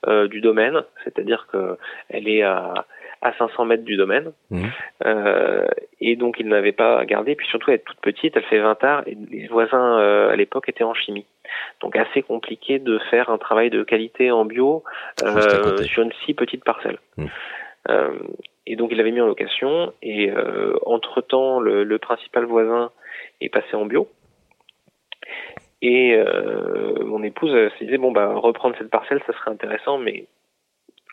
euh, du domaine, c'est-à-dire que elle est à, à 500 mètres du domaine, mmh. euh, et donc ils n'avaient pas gardé. Puis surtout, elle est toute petite, elle fait 20 arts, et les voisins euh, à l'époque étaient en chimie, donc assez compliqué de faire un travail de qualité en bio euh, sur une si petite parcelle. Mmh. Euh, et donc il l'avait mis en location. Et euh, entre temps le, le, principal voisin est passé en bio. Et euh, mon épouse se disait bon bah reprendre cette parcelle ça serait intéressant mais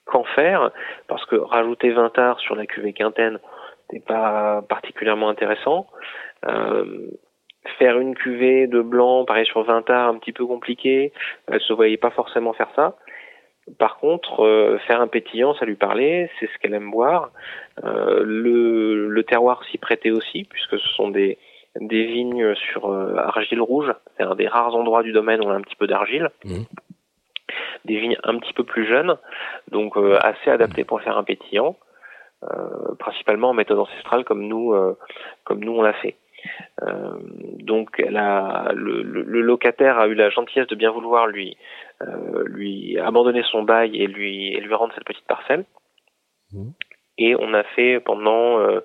qu'en faire? Parce que rajouter 20 arts sur la cuvée quintaine n'est pas particulièrement intéressant. Euh, faire une cuvée de blanc pareil sur 20 arts un petit peu compliqué. Elle se voyait pas forcément faire ça par contre, euh, faire un pétillant, ça lui parlait, c'est ce qu'elle aime boire. Euh, le, le, terroir s'y prêtait aussi, puisque ce sont des, des vignes sur euh, argile rouge. C'est un des rares endroits du domaine où on a un petit peu d'argile. Mmh. Des vignes un petit peu plus jeunes, donc assez adaptées pour faire un pétillant, principalement en méthode ancestrale comme nous, comme nous on l'a fait. Donc le, le, locataire a eu la gentillesse de bien vouloir lui lui abandonner son bail et lui et lui rendre cette petite parcelle. Mmh. Et on a fait pendant euh,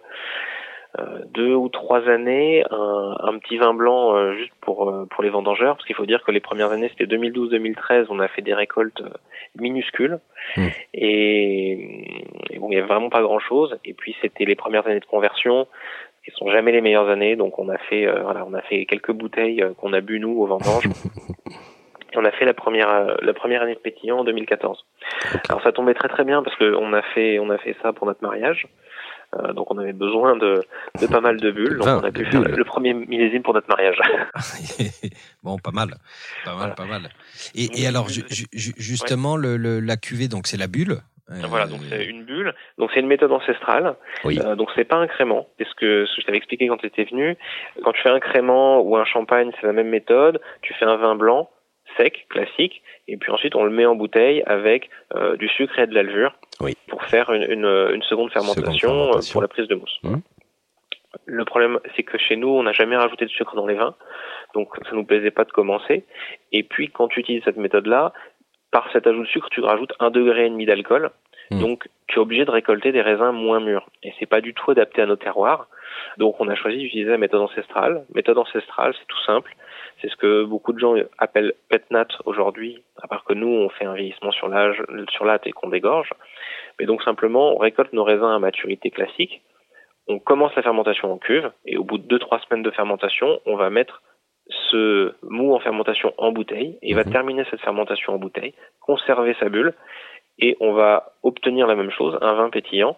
deux ou trois années un, un petit vin blanc juste pour pour les vendangeurs parce qu'il faut dire que les premières années c'était 2012-2013 on a fait des récoltes minuscules mmh. et, et, bon il y avait vraiment pas grand chose et puis c'était les premières années de conversion qui sont jamais les meilleures années. Donc on a fait euh, voilà, on a fait quelques bouteilles euh, qu'on a bu nous au vendange. Et on a fait la première euh, la première année de pétillant en 2014. Alors ça tombait très très bien parce que on a fait on a fait ça pour notre mariage. Euh, donc on avait besoin de, de pas mal de bulles, donc on a pu faire le, premier millésime pour notre mariage. bon, pas mal, pas mal, pas mal. Et, et alors ju justement le, le, la cuvée, donc c'est la bulle. Voilà, donc c'est une bulle. Donc c'est une méthode ancestrale. Oui. Euh, donc c'est pas un crément. C'est ce que, je t'avais expliqué quand tu étais venu. Quand tu fais un crément ou un champagne, c'est la même méthode. Tu fais un vin blanc sec, classique, et puis ensuite on le met en bouteille avec euh, du sucre et de la levure oui. pour faire une, une, une seconde, fermentation seconde, fermentation pour la prise de mousse. Mmh. Le problème, c'est que chez nous, on n'a jamais rajouté de sucre dans les vins, donc ça nous plaisait pas de commencer. Et puis, quand tu utilises cette méthode-là, par cet ajout de sucre, tu rajoutes un degré et demi d'alcool. Hmm. Donc, tu es obligé de récolter des raisins moins mûrs. Et c'est pas du tout adapté à nos terroirs. Donc, on a choisi d'utiliser la méthode ancestrale. Méthode ancestrale, c'est tout simple. C'est ce que beaucoup de gens appellent petnat aujourd'hui, à part que nous, on fait un vieillissement sur l'âge, sur l'âte et qu'on dégorge. Mais donc, simplement, on récolte nos raisins à maturité classique. On commence la fermentation en cuve. Et au bout de 2-3 semaines de fermentation, on va mettre ce mou en fermentation en bouteille et il va mhm. terminer cette fermentation en bouteille, conserver sa bulle et on va obtenir la même chose, un vin pétillant.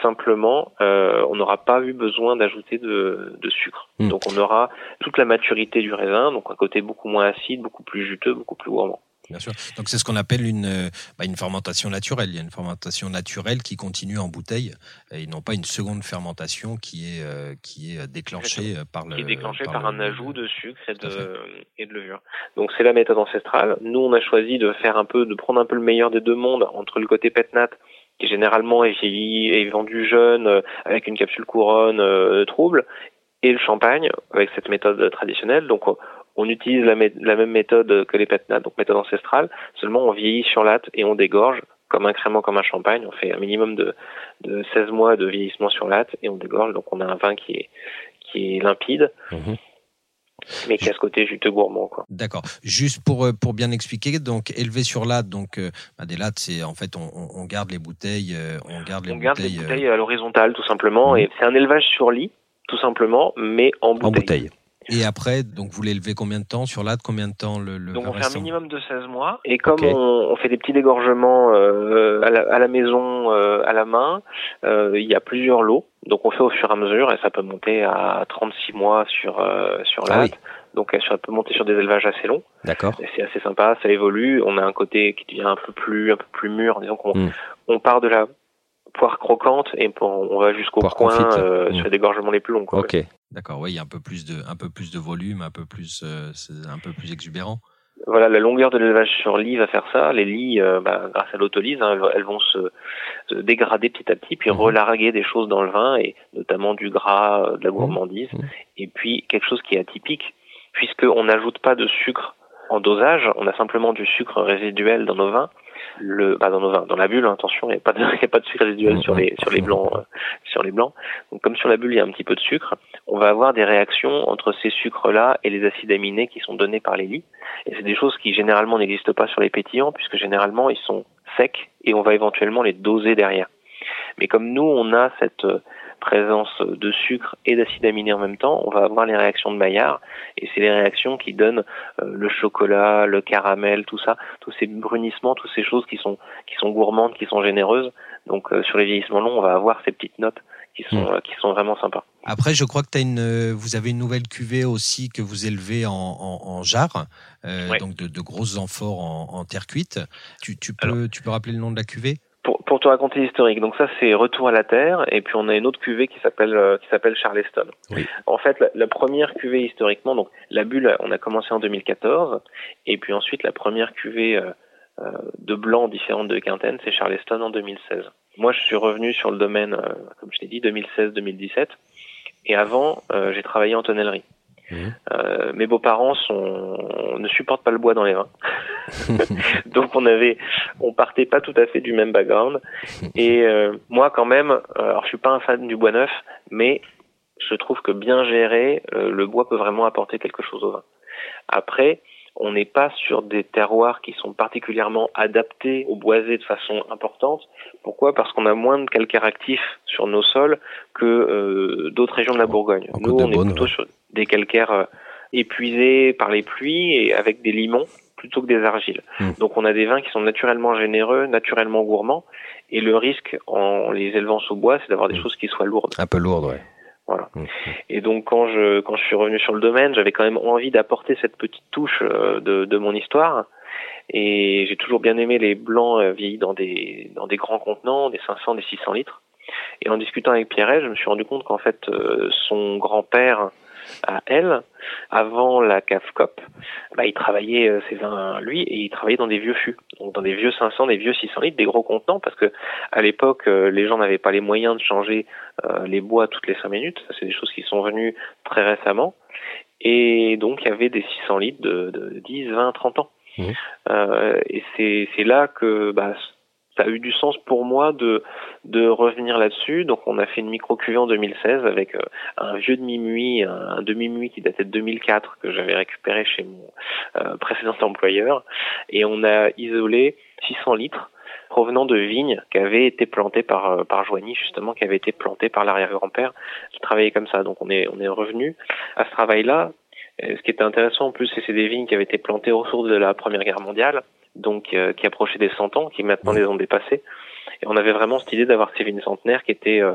Simplement, euh, on n'aura pas eu besoin d'ajouter de, de, sucre. Mhm. Donc on aura toute la maturité du raisin, donc un côté beaucoup moins acide, beaucoup plus juteux, beaucoup plus gourmand. Bien sûr. Donc c'est ce qu'on appelle une, euh, bah, une fermentation naturelle. Il y a une fermentation naturelle qui continue en bouteille et non pas une seconde fermentation qui est, euh, qui est déclenchée par le. Qui est déclenchée par, un ajout de sucre et de, et de levure. Donc c'est la méthode ancestrale. Nous on a choisi de faire un peu, de prendre un peu le meilleur des deux mondes entre le côté petnat qui généralement est vieilli et vendu jeune euh, avec une capsule couronne trouble et le champagne avec cette méthode traditionnelle. Donc On utilise la, même méthode que les pétnats, donc méthode ancestrale, seulement on vieillit sur latte et on dégorge comme un crément, comme un champagne. On fait un minimum de, de 16 mois de vieillissement sur latte et on dégorge, donc on a un vin qui est, qui est limpide. Mhm. Mais qui a ce côté juteux gourmand. D'accord. Juste pour euh, pour bien expliquer, donc élevé sur latte, donc euh, bah, des lattes, c'est en fait on, on, garde les bouteilles, euh, on garde les on bouteilles. Garde les bouteilles à l'horizontale tout simplement, mhm. et c'est un élevage sur lit tout simplement, mais en bouteille. En bouteille. Et après, donc vous l'élevez combien de temps sur l'âtre Combien de temps le, le Donc on fait un minimum de 16 mois. Et comme on, on, fait des petits dégorgements euh, à, la, à, la, maison, euh, à la main, euh, il y a plusieurs lots. Donc on fait au fur et à mesure et ça peut monter à 36 mois sur euh, sur ah. Donc ça peut monter sur des élevages assez longs. D'accord. C'est assez sympa, ça évolue. On a un côté qui devient un peu plus un peu plus mûr. Disons qu'on hmm. on part de la poire croquante et on va jusqu'au coin euh, mmh. sur les dégorgements les plus longs. Quoi, ok, d'accord. Oui, il y a un peu plus de, un peu plus de volume, un peu plus, euh, un peu plus exubérant. Voilà, la longueur de l'élevage sur lit va faire ça. Les lits, euh, bah, grâce à l'autolyse, hein, elles vont se, dégrader petit à petit, puis mmh. relarguer des choses dans le vin, et notamment du gras, de la mmh. gourmandise, et puis quelque chose qui est atypique, puisqu'on n'ajoute pas de sucre en dosage, on a simplement du sucre résiduel dans nos vins, bah dans nos vins, dans la bulle, hein, attention, il n'y a pas de, pas de sucre résiduel sur les blancs, euh, sur les blancs. Donc comme sur la bulle il y a un petit peu de sucre, on va avoir des réactions entre ces sucres-là et les acides aminés qui sont donnés par les lits. Et c'est des choses qui généralement n'existent pas sur les pétillants puisque généralement ils sont secs et on va éventuellement les doser derrière. Mais comme nous on a cette présence de sucre et d'acide aminé en même temps, on va avoir les réactions de Maillard, et c'est les réactions qui donnent euh, le chocolat, le caramel, tout ça, tous ces brunissements, toutes ces choses qui sont qui sont gourmandes, qui sont généreuses. Donc euh, sur les vieillissements longs, on va avoir ces petites notes qui sont hmm. euh, qui sont vraiment sympas. Après, je crois que as une, vous avez une nouvelle cuvée aussi que vous élevez en, en, jarre, donc de, grosses amphores en, terre cuite. Tu, tu peux tu peux rappeler le nom de la cuvée? Pour, te raconter l'historique, donc ça c'est Retour à la Terre, et puis on a une autre cuvée qui s'appelle euh, qui s'appelle Charleston. Oui. En fait, la, première cuvée historiquement, donc la bulle, on a commencé en 2014, et puis ensuite la première cuvée euh, euh, de blanc différente de Quinten, c'est Charleston en 2016. Moi, je suis revenu sur le domaine, comme je t'ai dit, 2016-2017, et avant, j'ai travaillé en tonnellerie. Mhm. Euh, mes beaux-parents sont ne supportent pas le bois dans les vins, donc on avait, on partait pas tout à fait du même background. Et euh, moi quand même, euh, alors je suis pas un fan du bois neuf, mais je trouve que bien géré, le bois peut vraiment apporter quelque chose au vin. Après, on n'est pas sur des terroirs qui sont particulièrement adaptés au boisé de façon importante. Pourquoi? Parce qu'on a moins de calcaire actif sur nos sols que euh, d'autres régions de la Bourgogne. Nous, on est plutôt sur des calcaires euh, épuisés par les pluies et avec des limons plutôt que des argiles. Hmm. Donc on a des vins qui sont naturellement généreux, naturellement gourmands, et le risque en les élevant sous bois, c'est d'avoir des hmm. choses qui soient lourdes. Un peu lourdes, ouais. Voilà. Mmh. Et donc quand je quand je suis revenu sur le domaine, j'avais quand même envie d'apporter cette petite touche euh, de, de mon histoire. Et j'ai toujours bien aimé les blancs euh, vieillis dans des dans des grands contenants, des 500, des 600 litres. Et en discutant avec Pierret, je me suis rendu compte qu'en fait son grand-père à elle, avant la CAFCOP, bah, il travaillait euh, ses vins lui et il travaillait dans des vieux fûts, donc dans des vieux 500, des vieux 600 litres, des gros contenants parce que à l'époque euh, les gens n'avaient pas les moyens de changer euh, les bois toutes les 5 minutes, c'est des choses qui sont venues très récemment et donc il y avait des 600 litres de, de 10, 20, 30 ans. Mmh. Et c'est là que bah, ça a eu du sens pour moi de de revenir là-dessus. Donc on a fait une micro cuvée en 2016 avec euh, un vieux demi-muit, un, demi-muit qui datait de 2004 que j'avais récupéré chez mon euh, précédent employeur et on a isolé 600 litres provenant de vignes qui avaient été plantées par euh, par Joigny justement qui avaient été plantées par l'arrière-grand-père qui travaillait comme ça. Donc on est on est revenu à ce travail-là. Ce qui était intéressant en plus, c'est des vignes qui avaient été plantées au cours de la Première Guerre mondiale donc euh, qui approchait des 100 ans, qui maintenant les ont dépassés. Et on avait vraiment cette idée d'avoir ces vignes centenaires qui étaient euh,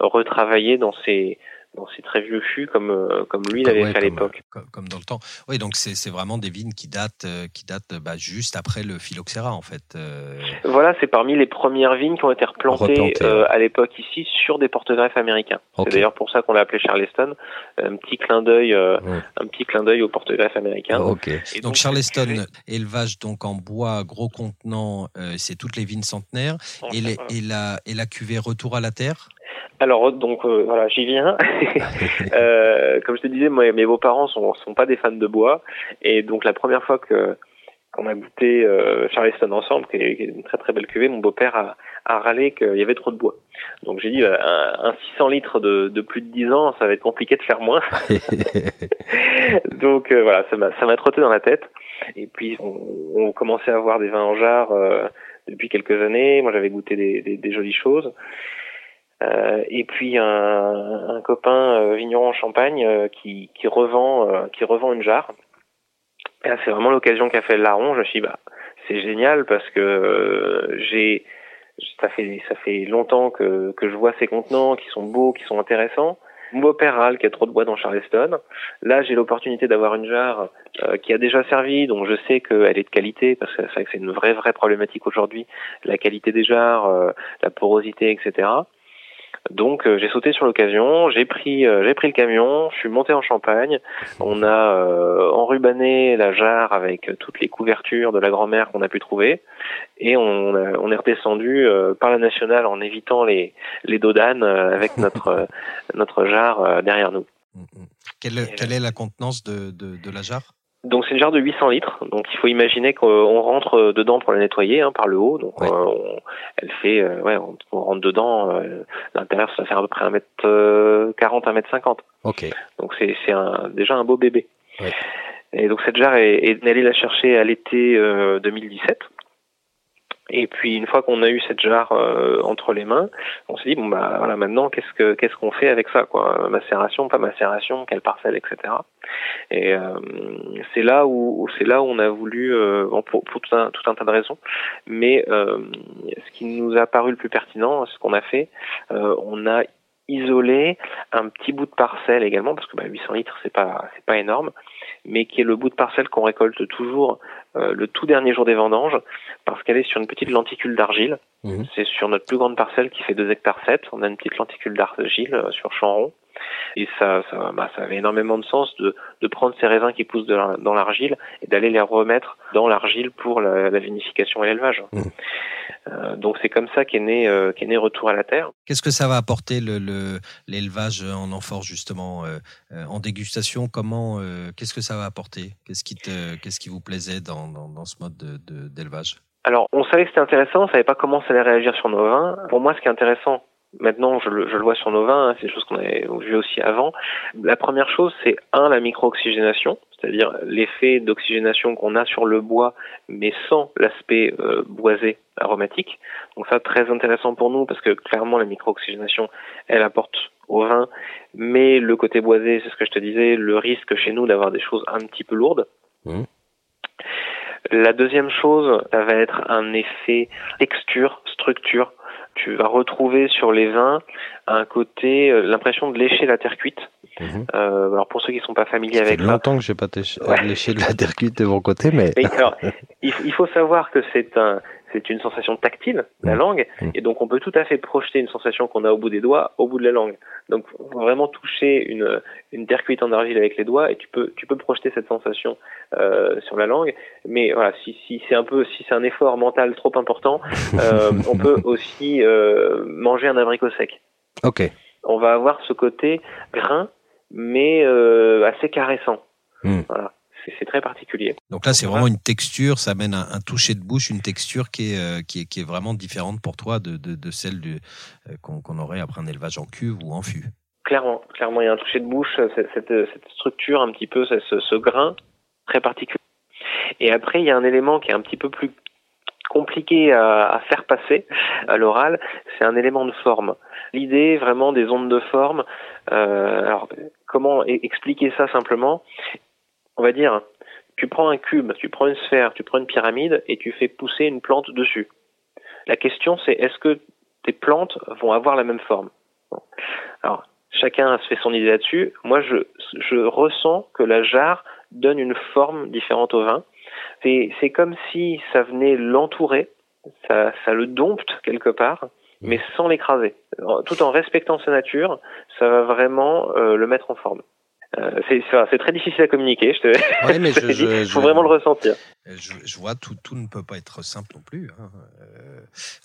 retravaillées dans ces dans ces très vieux fûts comme euh, comme lui l'avait fait à l'époque. Comme, dans le temps. Oui, donc c'est vraiment des vignes qui datent euh, qui datent bah, juste après le phylloxéra en fait. Euh. Voilà, c'est parmi les premières vignes qui ont été replantées à l'époque ici sur des porte-greffes américains. C'est d'ailleurs pour ça qu'on l'a appelé Charleston, un petit clin d'œil un petit clin d'œil aux porte-greffes américains. Et donc, Charleston élevage donc en bois gros contenant, c'est toutes les vignes centenaires et, et la et la cuvée retour à la terre? Alors donc euh, voilà, j'y viens. euh, comme je te disais, moi, mes beaux-parents sont sont pas des fans de bois, et donc la première fois que qu'on a goûté euh, Charleston ensemble, qui est, une très très belle cuvée, mon beau-père a, a râlé qu'il y avait trop de bois. Donc j'ai dit euh, un, un, 600 litres de, de, plus de 10 ans, ça va être compliqué de faire moins. donc euh, voilà, ça m'a ça m'a trotté dans la tête. Et puis on, on commençait à avoir des vins en jarre euh, depuis quelques années. Moi j'avais goûté des, des, des, jolies choses. Euh, et puis un, un copain euh, vigneron en Champagne euh, qui, qui revend qui revend une jarre. Et là c'est vraiment l'occasion qu'a fait le larron. Je me suis dit, bah c'est génial parce que j'ai ça fait ça fait longtemps que que je vois ces contenants qui sont beaux, qui sont intéressants. Mon râle qu'il y a trop de bois dans Charleston. Là, j'ai l'opportunité d'avoir une jarre euh, qui a déjà servi, donc je sais qu'elle est de qualité, parce que c'est vrai que c'est une vraie, vraie problématique aujourd'hui, la qualité des jarres, euh, la porosité, etc. Donc euh, j'ai sauté sur l'occasion, j'ai pris euh, j'ai pris le camion, je suis monté en Champagne, on a euh, enrubanné la jarre avec toutes les couvertures de la grand-mère qu'on a pu trouver et on, on est redescendu par la nationale en évitant les les dos d'âne avec notre notre jarre derrière nous. Mm, mm. Quelle, quelle est la contenance de, de, de la jarre? Donc c'est une jarre de 800 litres, donc il faut imaginer qu'on rentre dedans pour la nettoyer hein, par le haut. Donc ouais. euh, on, elle fait, euh, ouais, on, on, rentre dedans. Euh, L'intérieur ça fait à peu près un mètre 40, un mètre 50. Ok. Donc c'est c'est un, déjà un beau bébé. Ouais. Et donc cette jarre est, est allée la chercher à l'été 2017. Et puis une fois qu'on a eu cette jarre euh, entre les mains, on s'est dit bon bah voilà maintenant qu'est-ce que qu'est-ce qu'on fait avec ça quoi? Macération pas macération quelle parcelle etc. Et euh, c'est là où c'est là où on a voulu euh, pour, pour tout, un, tout un tas de raisons, mais euh, ce qui nous a paru le plus pertinent, ce qu'on a fait, euh, on a isolé un petit bout de parcelle également parce que bah, 800 litres c'est pas c'est pas énorme mais qui est le bout de parcelle qu'on récolte toujours euh, le tout dernier jour des vendanges, parce qu'elle est sur une petite lenticule d'argile. Mmh. C'est sur notre plus grande parcelle qui fait 2 hectares 7, on a une petite lenticule d'argile euh, sur champ rond. Et ça, ça, bah, ça avait énormément de sens de, de prendre ces raisins qui poussent de la, dans l'argile et d'aller les remettre dans l'argile pour la, la, vinification et l'élevage. Mmh. Euh, donc c'est comme ça qu'est né, euh, qu'est né Retour à la Terre. Qu'est-ce que ça va apporter le, le, l'élevage en amphore justement euh, en dégustation? Comment Qu'est-ce que ça va apporter? Qu'est-ce qui te, qu'est-ce qui vous plaisait dans, dans, dans ce mode de, de, d'élevage? Alors, on savait que c'était intéressant, on savait pas comment ça allait réagir sur nos vins. Pour moi, ce qui est intéressant, Maintenant, je le, je le, vois sur nos vins, hein, c'est des choses qu'on avait vues aussi avant. La première chose, c'est un, la micro-oxygénation, c'est-à-dire l'effet d'oxygénation qu'on a sur le bois, mais sans l'aspect euh, boisé aromatique. Donc ça, très intéressant pour nous, parce que clairement, la micro-oxygénation, elle apporte au vin, mais le côté boisé, c'est ce que je te disais, le risque chez nous d'avoir des choses un petit peu lourdes. Mmh. La deuxième chose, ça va être un effet texture, structure tu vas retrouver sur les vins un côté, euh, l'impression de lécher la terre cuite. Mmh. Euh, alors pour ceux qui sont pas familiers avec ça. longtemps que j'ai pas ouais. léché de la terre cuite de mon côté, mais. Alors, il, il, faut savoir que c'est un, c'est une sensation tactile, la mmh. langue, mmh. et donc on peut tout à fait projeter une sensation qu'on a au bout des doigts au bout de la langue. Donc vraiment toucher une, une terre cuite en argile avec les doigts et tu peux tu peux projeter cette sensation euh, sur la langue. Mais voilà, si, si c'est un peu si c'est un effort mental trop important, euh, on peut aussi euh, manger un abricot sec. Ok. On va avoir ce côté grain, mais euh, assez caressant. Mmh. Voilà c'est très particulier. Donc là, c'est vraiment une texture, ça amène un, un, toucher de bouche, une texture qui est, euh, qui est, qui est vraiment différente pour toi de, de, de celle euh, qu'on qu aurait après un élevage en cuve ou en fût. Clairement, clairement, il y a un toucher de bouche, cette, cette, cette structure un petit peu, ce, ce, grain très particulier. Et après, il y a un élément qui est un petit peu plus compliqué à, à faire passer à l'oral, c'est un élément de forme. L'idée vraiment des ondes de forme. Euh, alors comment expliquer ça simplement? On va dire, tu prends un cube, tu prends une sphère, tu prends une pyramide et tu fais pousser une plante dessus. La question c'est est-ce que tes plantes vont avoir la même forme? Alors, chacun se fait son idée là-dessus. Moi, je, je ressens que la jarre donne une forme différente au vin. C'est comme si ça venait l'entourer, ça, ça le dompte quelque part, mais sans l'écraser. Tout en respectant sa nature, ça va vraiment euh, le mettre en forme. Euh, c'est très difficile à communiquer. Je te... ouais, mais je, faut vraiment le ressentir. Je, vois tout, tout ne peut pas être simple non plus. Hein.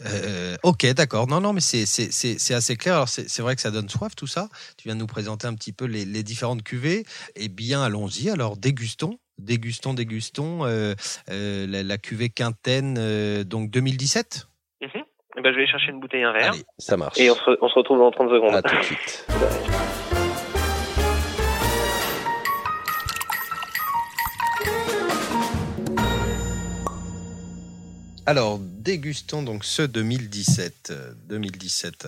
Euh, euh, ok, d'accord. Non, non, mais c'est assez clair. Alors c'est vrai que ça donne soif tout ça. Tu viens de nous présenter un petit peu les, les différentes cuvées. Eh bien, allons-y. Alors dégustons. Dégustons, dégustons euh, euh la, la, cuvée Quintaine, euh, donc 2017 mm -hmm. eh ben, Je vais chercher une bouteille, un verre. Allez, ça marche. Et on se, on se retrouve dans 30 secondes. À tout de suite. Alors, dégustons donc ce 2017. 2017.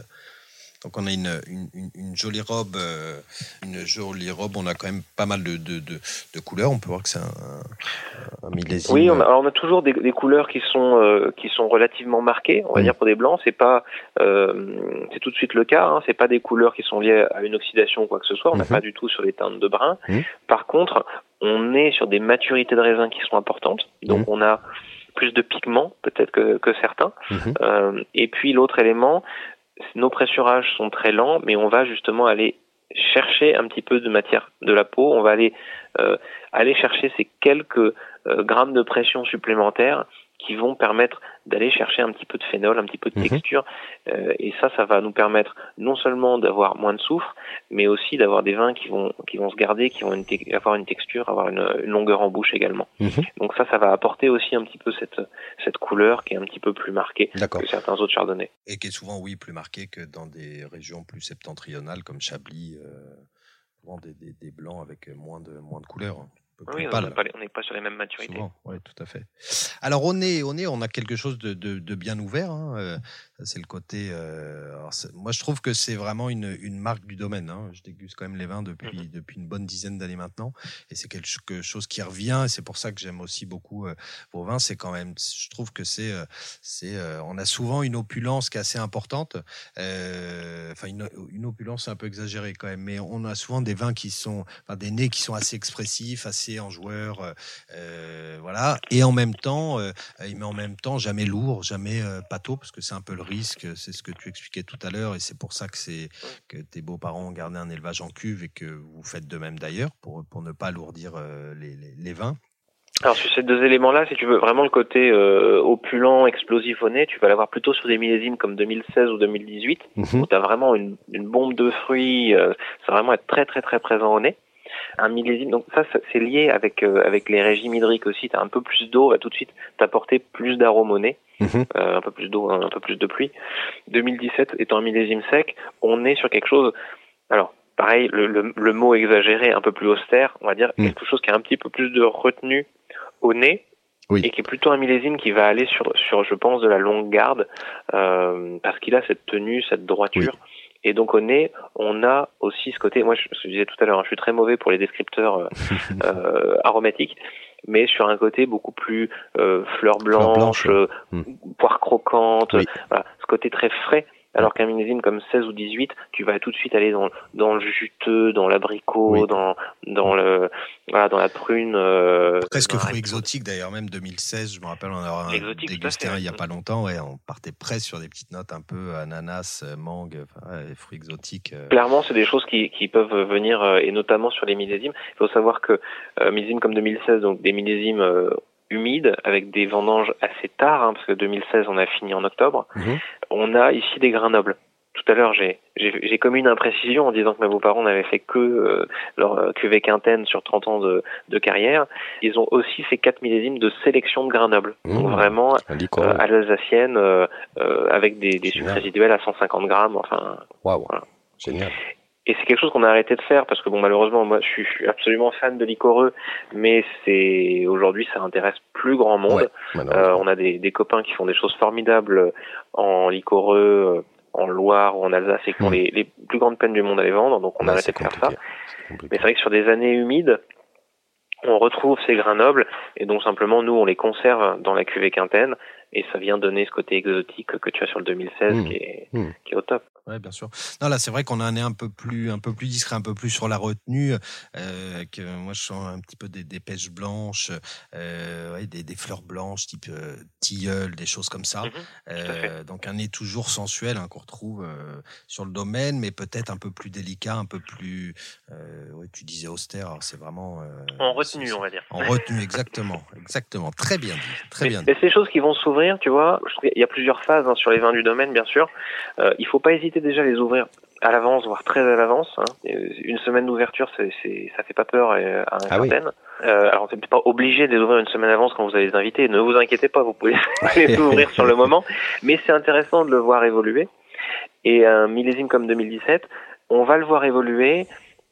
Donc on a une, une, une, jolie robe, euh, une jolie robe. On a quand même pas mal de, de, de, de couleurs. On peut voir que c'est un, un, millésime. Oui, on a, on a toujours des, des, couleurs qui sont euh, qui sont relativement marquées. On va dire pour des blancs, c'est pas euh, c'est tout de suite le cas. Hein, c'est pas des couleurs qui sont liées à une oxydation ou quoi que ce soit. On n'a mmh. pas du tout sur des teintes de brun. Mmh. Par contre, on est sur des maturités de raisin qui sont importantes. Donc on a plus de pigments peut-être que, que certains. Euh, et puis l'autre élément, nos pressurages sont très lents, mais on va justement aller chercher un petit peu de matière de la peau. On va aller euh, aller chercher ces quelques euh, grammes de pression supplémentaires qui vont permettre d'aller chercher un petit peu de phénol, un petit peu de mhm. texture. Euh, et ça, ça va nous permettre non seulement d'avoir moins de soufre, mais aussi d'avoir des vins qui vont qui vont se garder, qui vont une avoir une texture, avoir une, une, longueur en bouche également. Mhm. Donc ça, ça va apporter aussi un petit peu cette cette couleur qui est un petit peu plus marquée que certains autres chardonnays. Et qui est souvent, oui, plus marquée que dans des régions plus septentrionales comme Chablis, euh, des, des, des, blancs avec moins de moins de couleurs. Oui, on n'est pas, sur les mêmes maturités. Oui, tout à fait. Alors on est, on est, on a quelque chose de, de, de bien ouvert. Hein. Euh, c'est le côté. Euh, moi, je trouve que c'est vraiment une, une, marque du domaine. Hein. Je déguste quand même les vins depuis mm-hmm. depuis une bonne dizaine d'années maintenant, et c'est quelque chose qui revient. Et c'est pour ça que j'aime aussi beaucoup euh, vos vins. C'est quand même, je trouve que c'est, euh, c'est, on a souvent une opulence qui est assez importante. Enfin, une, une opulence un peu exagérée quand même, mais on a souvent des vins qui sont, enfin, des nez qui sont assez expressifs, assez en joueur, voilà. Et en même temps, mais en même temps, jamais lourd, jamais pâteau, parce que c'est un peu le risque, c'est ce que tu expliquais tout à l'heure, et c'est pour ça que c'est que tes beaux-parents ont gardé un élevage en cuve et que vous faites de même d'ailleurs pour pour ne pas alourdir euh, les, les, les, vins. Alors sur ces deux éléments-là, si tu veux vraiment le côté euh, opulent, explosif au nez, tu vas l'avoir plutôt sur des millésimes comme 2016 ou 2018, mmh. où tu as vraiment une, une, bombe de fruits, euh, ça va vraiment être très très très présent au nez un millésime. Donc ça, c'est lié avec euh, avec les régimes hydriques aussi. Tu as un peu plus d'eau, va tout de suite t'apporter plus d'arôme au nez, mhm. euh, un peu plus d'eau, un peu plus de pluie. 2017 étant un millésime sec, on est sur quelque chose. Alors pareil, le, le, le mot exagéré, un peu plus austère, on va dire mhm. quelque chose qui a un petit peu plus de retenue au nez. Oui. et qui est plutôt un millésime qui va aller sur, sur je pense, de la longue garde, euh, parce qu'il a cette tenue, cette droiture. Oui. Et donc au nez, on a aussi ce côté. Moi, je, je disais tout à l'heure, hein, je suis très mauvais pour les descripteurs euh, euh, aromatiques, mais sur un côté beaucoup plus euh, fleur blanche, fleur blanche. Euh, poire croquante, oui. voilà, ce côté très frais. Alors qu'un millésime comme 16 ou 18, tu vas tout de suite aller dans, dans le juteux, dans l'abricot, oui. dans, dans le, voilà, dans la prune. Euh, presque fruit exotique d'ailleurs, même 2016, je me rappelle, on a dégusté un il y a pas longtemps, ouais, on partait presque sur des petites notes un peu ananas, mangue, enfin, ouais, fruits exotiques. Euh. Clairement, c'est des choses qui, qui peuvent venir, euh, et notamment sur les millésimes. Il faut savoir que euh, millésime comme 2016, donc des millésimes euh, humide avec des vendanges assez tard, hein, parce que 2016 on a fini en octobre. Mmh. On a ici des grains nobles. Tout à l'heure, j'ai commis une imprécision en disant que mes beaux-parents n'avaient fait que euh, leur euh, cuvée quintaine sur 30 ans de, de, carrière. Ils ont aussi ces quatre millésimes de sélection de grains nobles. Mmh. Donc vraiment euh, à l'alsacienne euh, euh, avec des, des sucres résiduels à 150 grammes. Enfin, wow. voilà. Génial. Et c'est quelque chose qu'on a arrêté de faire parce que bon malheureusement moi je suis, je suis absolument fan de licoreux mais c'est aujourd'hui ça intéresse plus grand monde. Ouais, euh, on a des, des, copains qui font des choses formidables en licoreux, en Loire ou en Alsace et qui ont mmh. les, les, plus grandes peines du monde à les vendre donc on a arrêté de faire ça. Mais c'est vrai que sur des années humides on retrouve ces grains nobles et donc simplement nous on les conserve dans la cuvée quintaine et ça vient donner ce côté exotique que tu as sur le 2016 mmh. qui, est, mmh. qui est au top. Ouais, bien sûr. Non, là, c'est vrai qu'on a un nez un peu plus, un peu plus discret, un peu plus sur la retenue. Euh, que moi, je sens un petit peu des, des pêches blanches, euh, ouais, des, des, fleurs blanches, type euh, tilleul, des choses comme ça. Euh, donc un nez toujours sensuel hein, qu'on retrouve sur le domaine, mais peut-être un peu plus délicat, un peu plus. Ouais, tu disais austère. C'est vraiment. en retenue, on va dire. En retenue, exactement, exactement. Très bien dit, très mais, bien. Mais ces choses qui vont s'ouvrir, tu vois, il y a plusieurs phases hein, sur les vins du domaine, bien sûr. il faut pas hésiter déjà les ouvrir à l'avance, voire très à l'avance. Hein. Une semaine d'ouverture, c'est, ça fait pas peur à un ah oui. euh, alors, c'est pas obligé de les ouvrir une semaine à l'avance quand vous avez des invités. Ne vous inquiétez pas, vous pouvez les ouvrir sur le moment. Mais c'est intéressant de le voir évoluer. Et un millésime comme 2017, on va le voir évoluer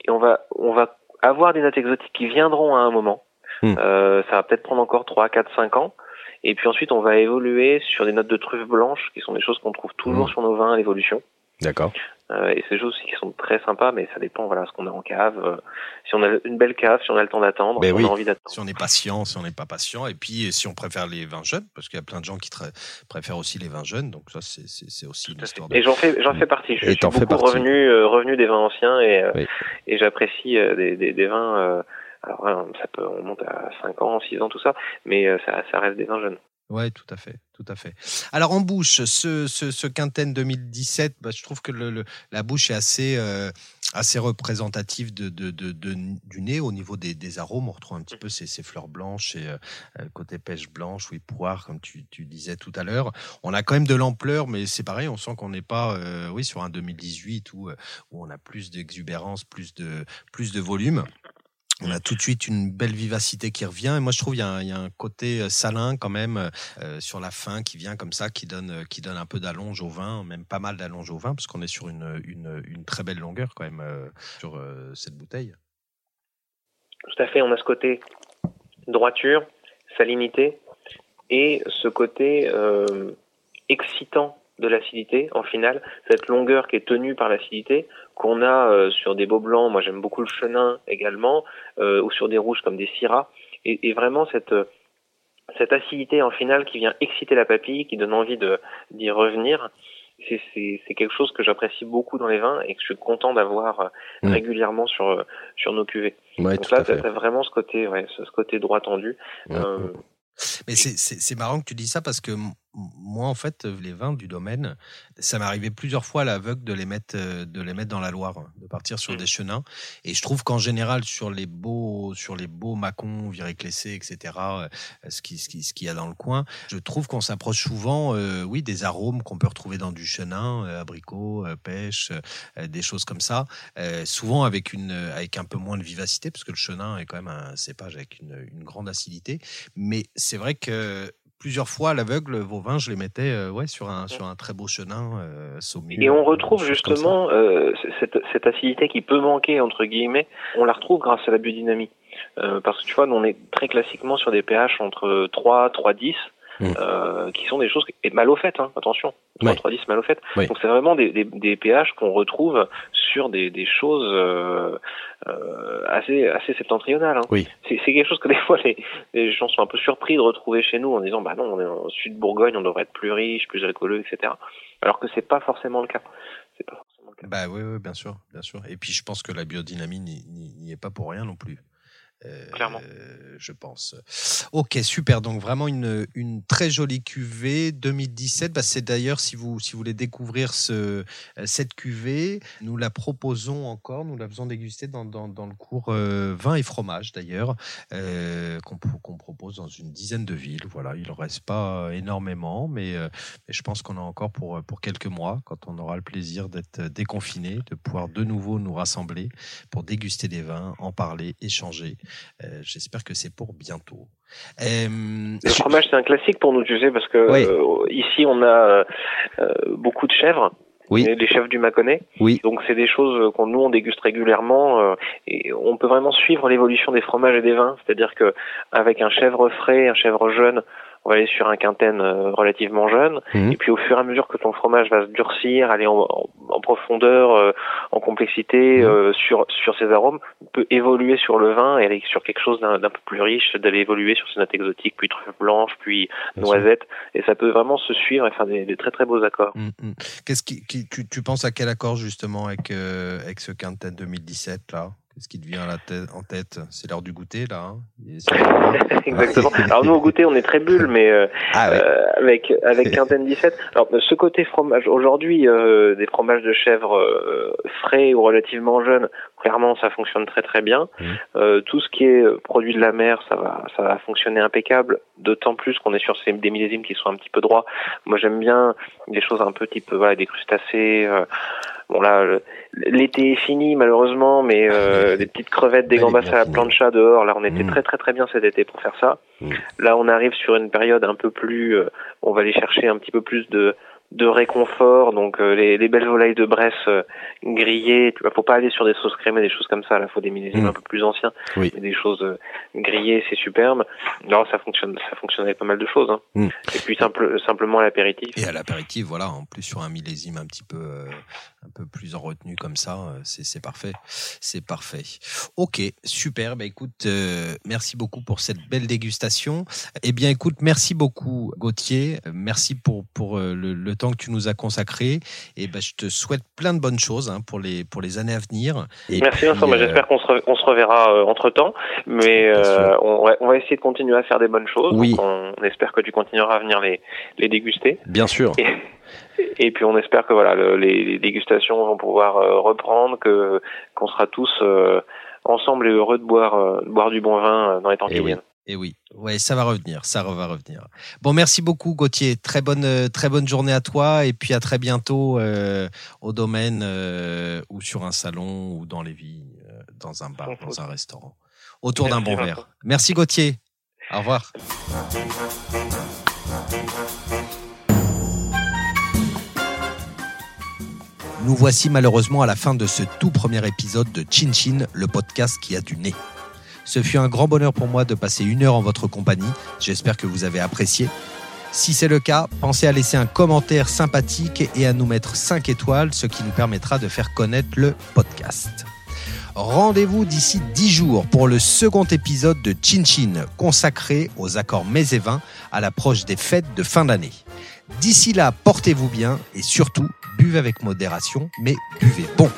et on va, on va avoir des notes exotiques qui viendront à un moment. Hmm. Euh, ça va peut-être prendre encore 3, 4, 5 ans. Et puis ensuite, on va évoluer sur des notes de truffes blanches, qui sont des choses qu'on trouve toujours Mmh. sur nos vins à l'évolution. D'accord. Euh, et c'est des choses aussi qui sont très sympas, mais ça dépend, voilà, ce qu'on a en cave. Euh, si on a une belle cave, si on a le temps d'attendre, Ben si oui. on a envie d'attendre. Si on est patient, si on n'est pas patient, et puis si on préfère les vins jeunes, parce qu'il y a plein de gens qui tra- préfèrent aussi les vins jeunes, donc ça c'est c'est- c'est aussi une histoire fait. de. Et j'en fais, j'en fais partie. Je Et suis t'en fais beaucoup partie. revenu, euh, revenu des vins anciens et, euh, Oui. et j'apprécie euh, des, des, des vins. euh, alors, voilà, ça peut, on monte à 5 ans, 6 ans, tout ça, mais euh, ça, ça reste des vins jeunes. Ouais, tout à fait, tout à fait. Alors en bouche, ce, ce, Quintaine 2017, bah, je trouve que la bouche est assez, euh, assez représentative de, de, de, du nez au niveau des, des arômes. On retrouve un petit peu ces, ces fleurs blanches et euh, euh, côté pêche blanche, oui, poire, comme tu, tu disais tout à l'heure. On a quand même de l'ampleur, mais c'est pareil, on sent qu'on n'est pas, oui, sur un 2018 où, où on a plus d'exubérance, plus de, plus de volume. On a tout de suite une belle vivacité qui revient. Et moi, je trouve il y a un, il y a un côté euh, salin quand même euh, sur la fin qui vient comme ça, qui donne, euh, qui donne un peu d'allonge au vin, même pas mal d'allonge au vin, parce qu'on est sur une, une, une très belle longueur quand même euh, sur euh, cette bouteille. Tout à fait, on a ce côté droiture, salinité et ce côté euh, excitant de l'acidité en finale, cette longueur qui est tenue par l'acidité qu'on a euh, sur des beaux blancs, moi j'aime beaucoup le chenin également, euh, ou sur des rouges comme des syrahs, et, et vraiment cette euh, cette acidité en finale qui vient exciter la papille, qui donne envie de d'y revenir. C'est, quelque chose que j'apprécie beaucoup dans les vins et que je suis content d'avoir Mm. régulièrement sur sur nos cuvées. Ouais, Donc là, t'as t'as vraiment ce côté, ouais, ce ce côté droit tendu. Euh, Mais c'est- c'est c'est marrant que tu dis ça parce que moi, en fait, les vins du domaine, ça m'est arrivé plusieurs fois à l'aveugle de les mettre, euh, de les mettre dans la Loire, de partir sur Mhm. des chenins. Et je trouve qu'en général, sur les beaux, sur les beaux macons, viré-clessés, etc., euh, ce qui, ce qui, ce qu'il y a dans le coin, je trouve qu'on s'approche souvent, euh, oui, des arômes qu'on peut retrouver dans du chenin, euh, abricot, euh, pêche, euh, des choses comme ça. Euh, souvent avec une, avec un peu moins de vivacité, parce que le chenin est quand même un cépage avec une, une grande acidité. Mais c'est vrai que plusieurs fois à l'aveugle, vos vins, je les mettais euh, ouais, sur, un, sur un très beau chenin euh. Et on retrouve justement euh, cette, cette acidité qui peut manquer entre guillemets, on la retrouve grâce à la biodynamie. Euh, parce que tu vois, on est très classiquement sur des pH entre 3, 3, 10, Mm. euh, qui sont des choses et mal au fait, hein, attention, 3, Ouais. 3, 10 mal au fait. Oui. Donc c'est vraiment des, des, des pH qu'on retrouve sur des, des choses euh, euh, assez, assez septentrionales. Hein. Oui. C'est c'est quelque chose que des fois les, les gens sont un peu surpris de retrouver chez nous en disant bah non, on est en sud de Bourgogne, on devrait être plus riche, plus alcooleux, etc. Alors que c'est pas forcément le cas. C'est pas forcément le cas. Bah oui, oui, bien sûr, bien sûr. Et puis je pense que la biodynamie n'y est pas pour rien non plus. Euh, Clairement. Je pense. Ok, super. Donc vraiment une, très jolie cuvée 2017. Bah, c'est d'ailleurs si vous si vous voulez découvrir ce euh, cette cuvée, nous la proposons encore. Nous la faisons déguster dans, dans, le cours euh, vin et fromage d'ailleurs euh, qu'on qu'on propose dans une dizaine de villes. Voilà, il en reste pas énormément, mais, euh, mais je pense qu'on a encore pour pour quelques mois quand on aura le plaisir d'être déconfiné, de pouvoir de nouveau nous rassembler pour déguster des vins, en parler, échanger. Euh, J'espère que c'est pour bientôt. Euh, Le fromage, c'est un classique pour nous, tu sais, parce que Oui. euh, ici, on a euh, beaucoup de chèvres. Oui. Les chèvres du Mâconnais. Oui. Donc, c'est des choses qu'on nous, on déguste régulièrement. euh, et on peut vraiment suivre l'évolution des fromages et des vins. C'est-à-dire que avec un chèvre frais, un chèvre jeune, on va aller sur un quintaine euh, relativement jeune. Mhm. Et puis, au fur et à mesure que ton fromage va se durcir, aller en, en- en profondeur, euh, en complexité mmh. sur sur ces arômes peut évoluer sur le vin et aller sur quelque chose d'un peu plus riche, d'aller évoluer sur ces notes exotiques, puis truffe blanche, puis noisette, et ça peut vraiment se suivre et faire des, très très beaux accords. Mmh, mmh. Qu'est-ce qui, tu, tu penses à quel accord justement avec avec ce quintet 2017 là? Qu'est-ce qui te vient la tête, en tête? C'est l'heure du goûter, là. Hein Exactement. Alors nous au goûter, on est très bulle, mais euh, ah euh, avec avec Quintaine 17. Alors ce côté fromage, aujourd'hui, euh, des fromages de chèvre frais ou relativement jeunes, clairement, ça fonctionne très très bien. Mmh. tout ce qui est produit de la mer, ça va ça va fonctionner impeccable. D'autant plus qu'on est sur ces, des millésimes qui sont un petit peu droits. Moi, j'aime bien des choses un peu type voilà, des crustacés. Bon là, l'été est fini malheureusement, mais euh, des petites crevettes, des gambas à la plancha dehors, là on était mm. très très très bien cet été pour faire ça. Mm. Là on arrive sur une période un peu plus, euh, on va aller chercher un petit peu plus de de réconfort. Donc euh, les, les, belles volailles de Bresse euh, grillées, tu vois, faut pas aller sur des sauces crémées, des choses comme ça. Là, faut des millésimes mm. un peu plus anciens, oui. des choses euh, grillées, c'est superbe. Alors ça fonctionne, ça fonctionne avec pas mal de choses. Hein. Mm. Et puis simple, simplement l'apéritif. Et à l'apéritif, voilà, en plus sur un millésime un petit peu, un peu plus en retenue comme ça, c'est parfait, c'est parfait. Ok, super. Bah écoute, merci beaucoup pour cette belle dégustation. Eh bien, écoute, merci beaucoup Gauthier, merci pour pour le, le temps que tu nous as consacré. Et ben, je te souhaite plein de bonnes choses hein, pour, les, pour les années à venir. Merci Vincent, bah, euh, j'espère qu'on se, se, reverra euh, entre temps. Mais euh, on, va, on, va, essayer de continuer à faire des bonnes choses. Oui. on, espère que tu continueras à venir les, les déguster. Bien sûr. Et, puis on espère que voilà les, dégustations vont pouvoir reprendre, que qu'on sera tous ensemble et heureux de boire, de boire du bon vin dans les temps qui viennent. Et oui, ouais, ça va revenir, ça va revenir. Bon, merci beaucoup Gauthier. Très bonne, euh, très bonne journée à toi et puis à très bientôt euh, au domaine euh, ou sur un salon ou dans les villes, dans un bar, dans un restaurant, autour d'un bon verre. Merci Gauthier. Au revoir. Nous voici malheureusement à la fin de ce tout premier épisode de Chin Chin, le podcast qui a du nez. Ce fut un grand bonheur pour moi de passer une heure en votre compagnie. J'espère que vous avez apprécié. Si c'est le cas, pensez à laisser un commentaire sympathique et à nous mettre 5 étoiles, ce qui nous permettra de faire connaître le podcast. Rendez-vous d'ici 10 jours pour le second épisode de Chin Chin consacré aux accords mets et vins à l'approche des fêtes de fin d'année. D'ici là, portez-vous bien et surtout, buvez avec modération, mais buvez bon.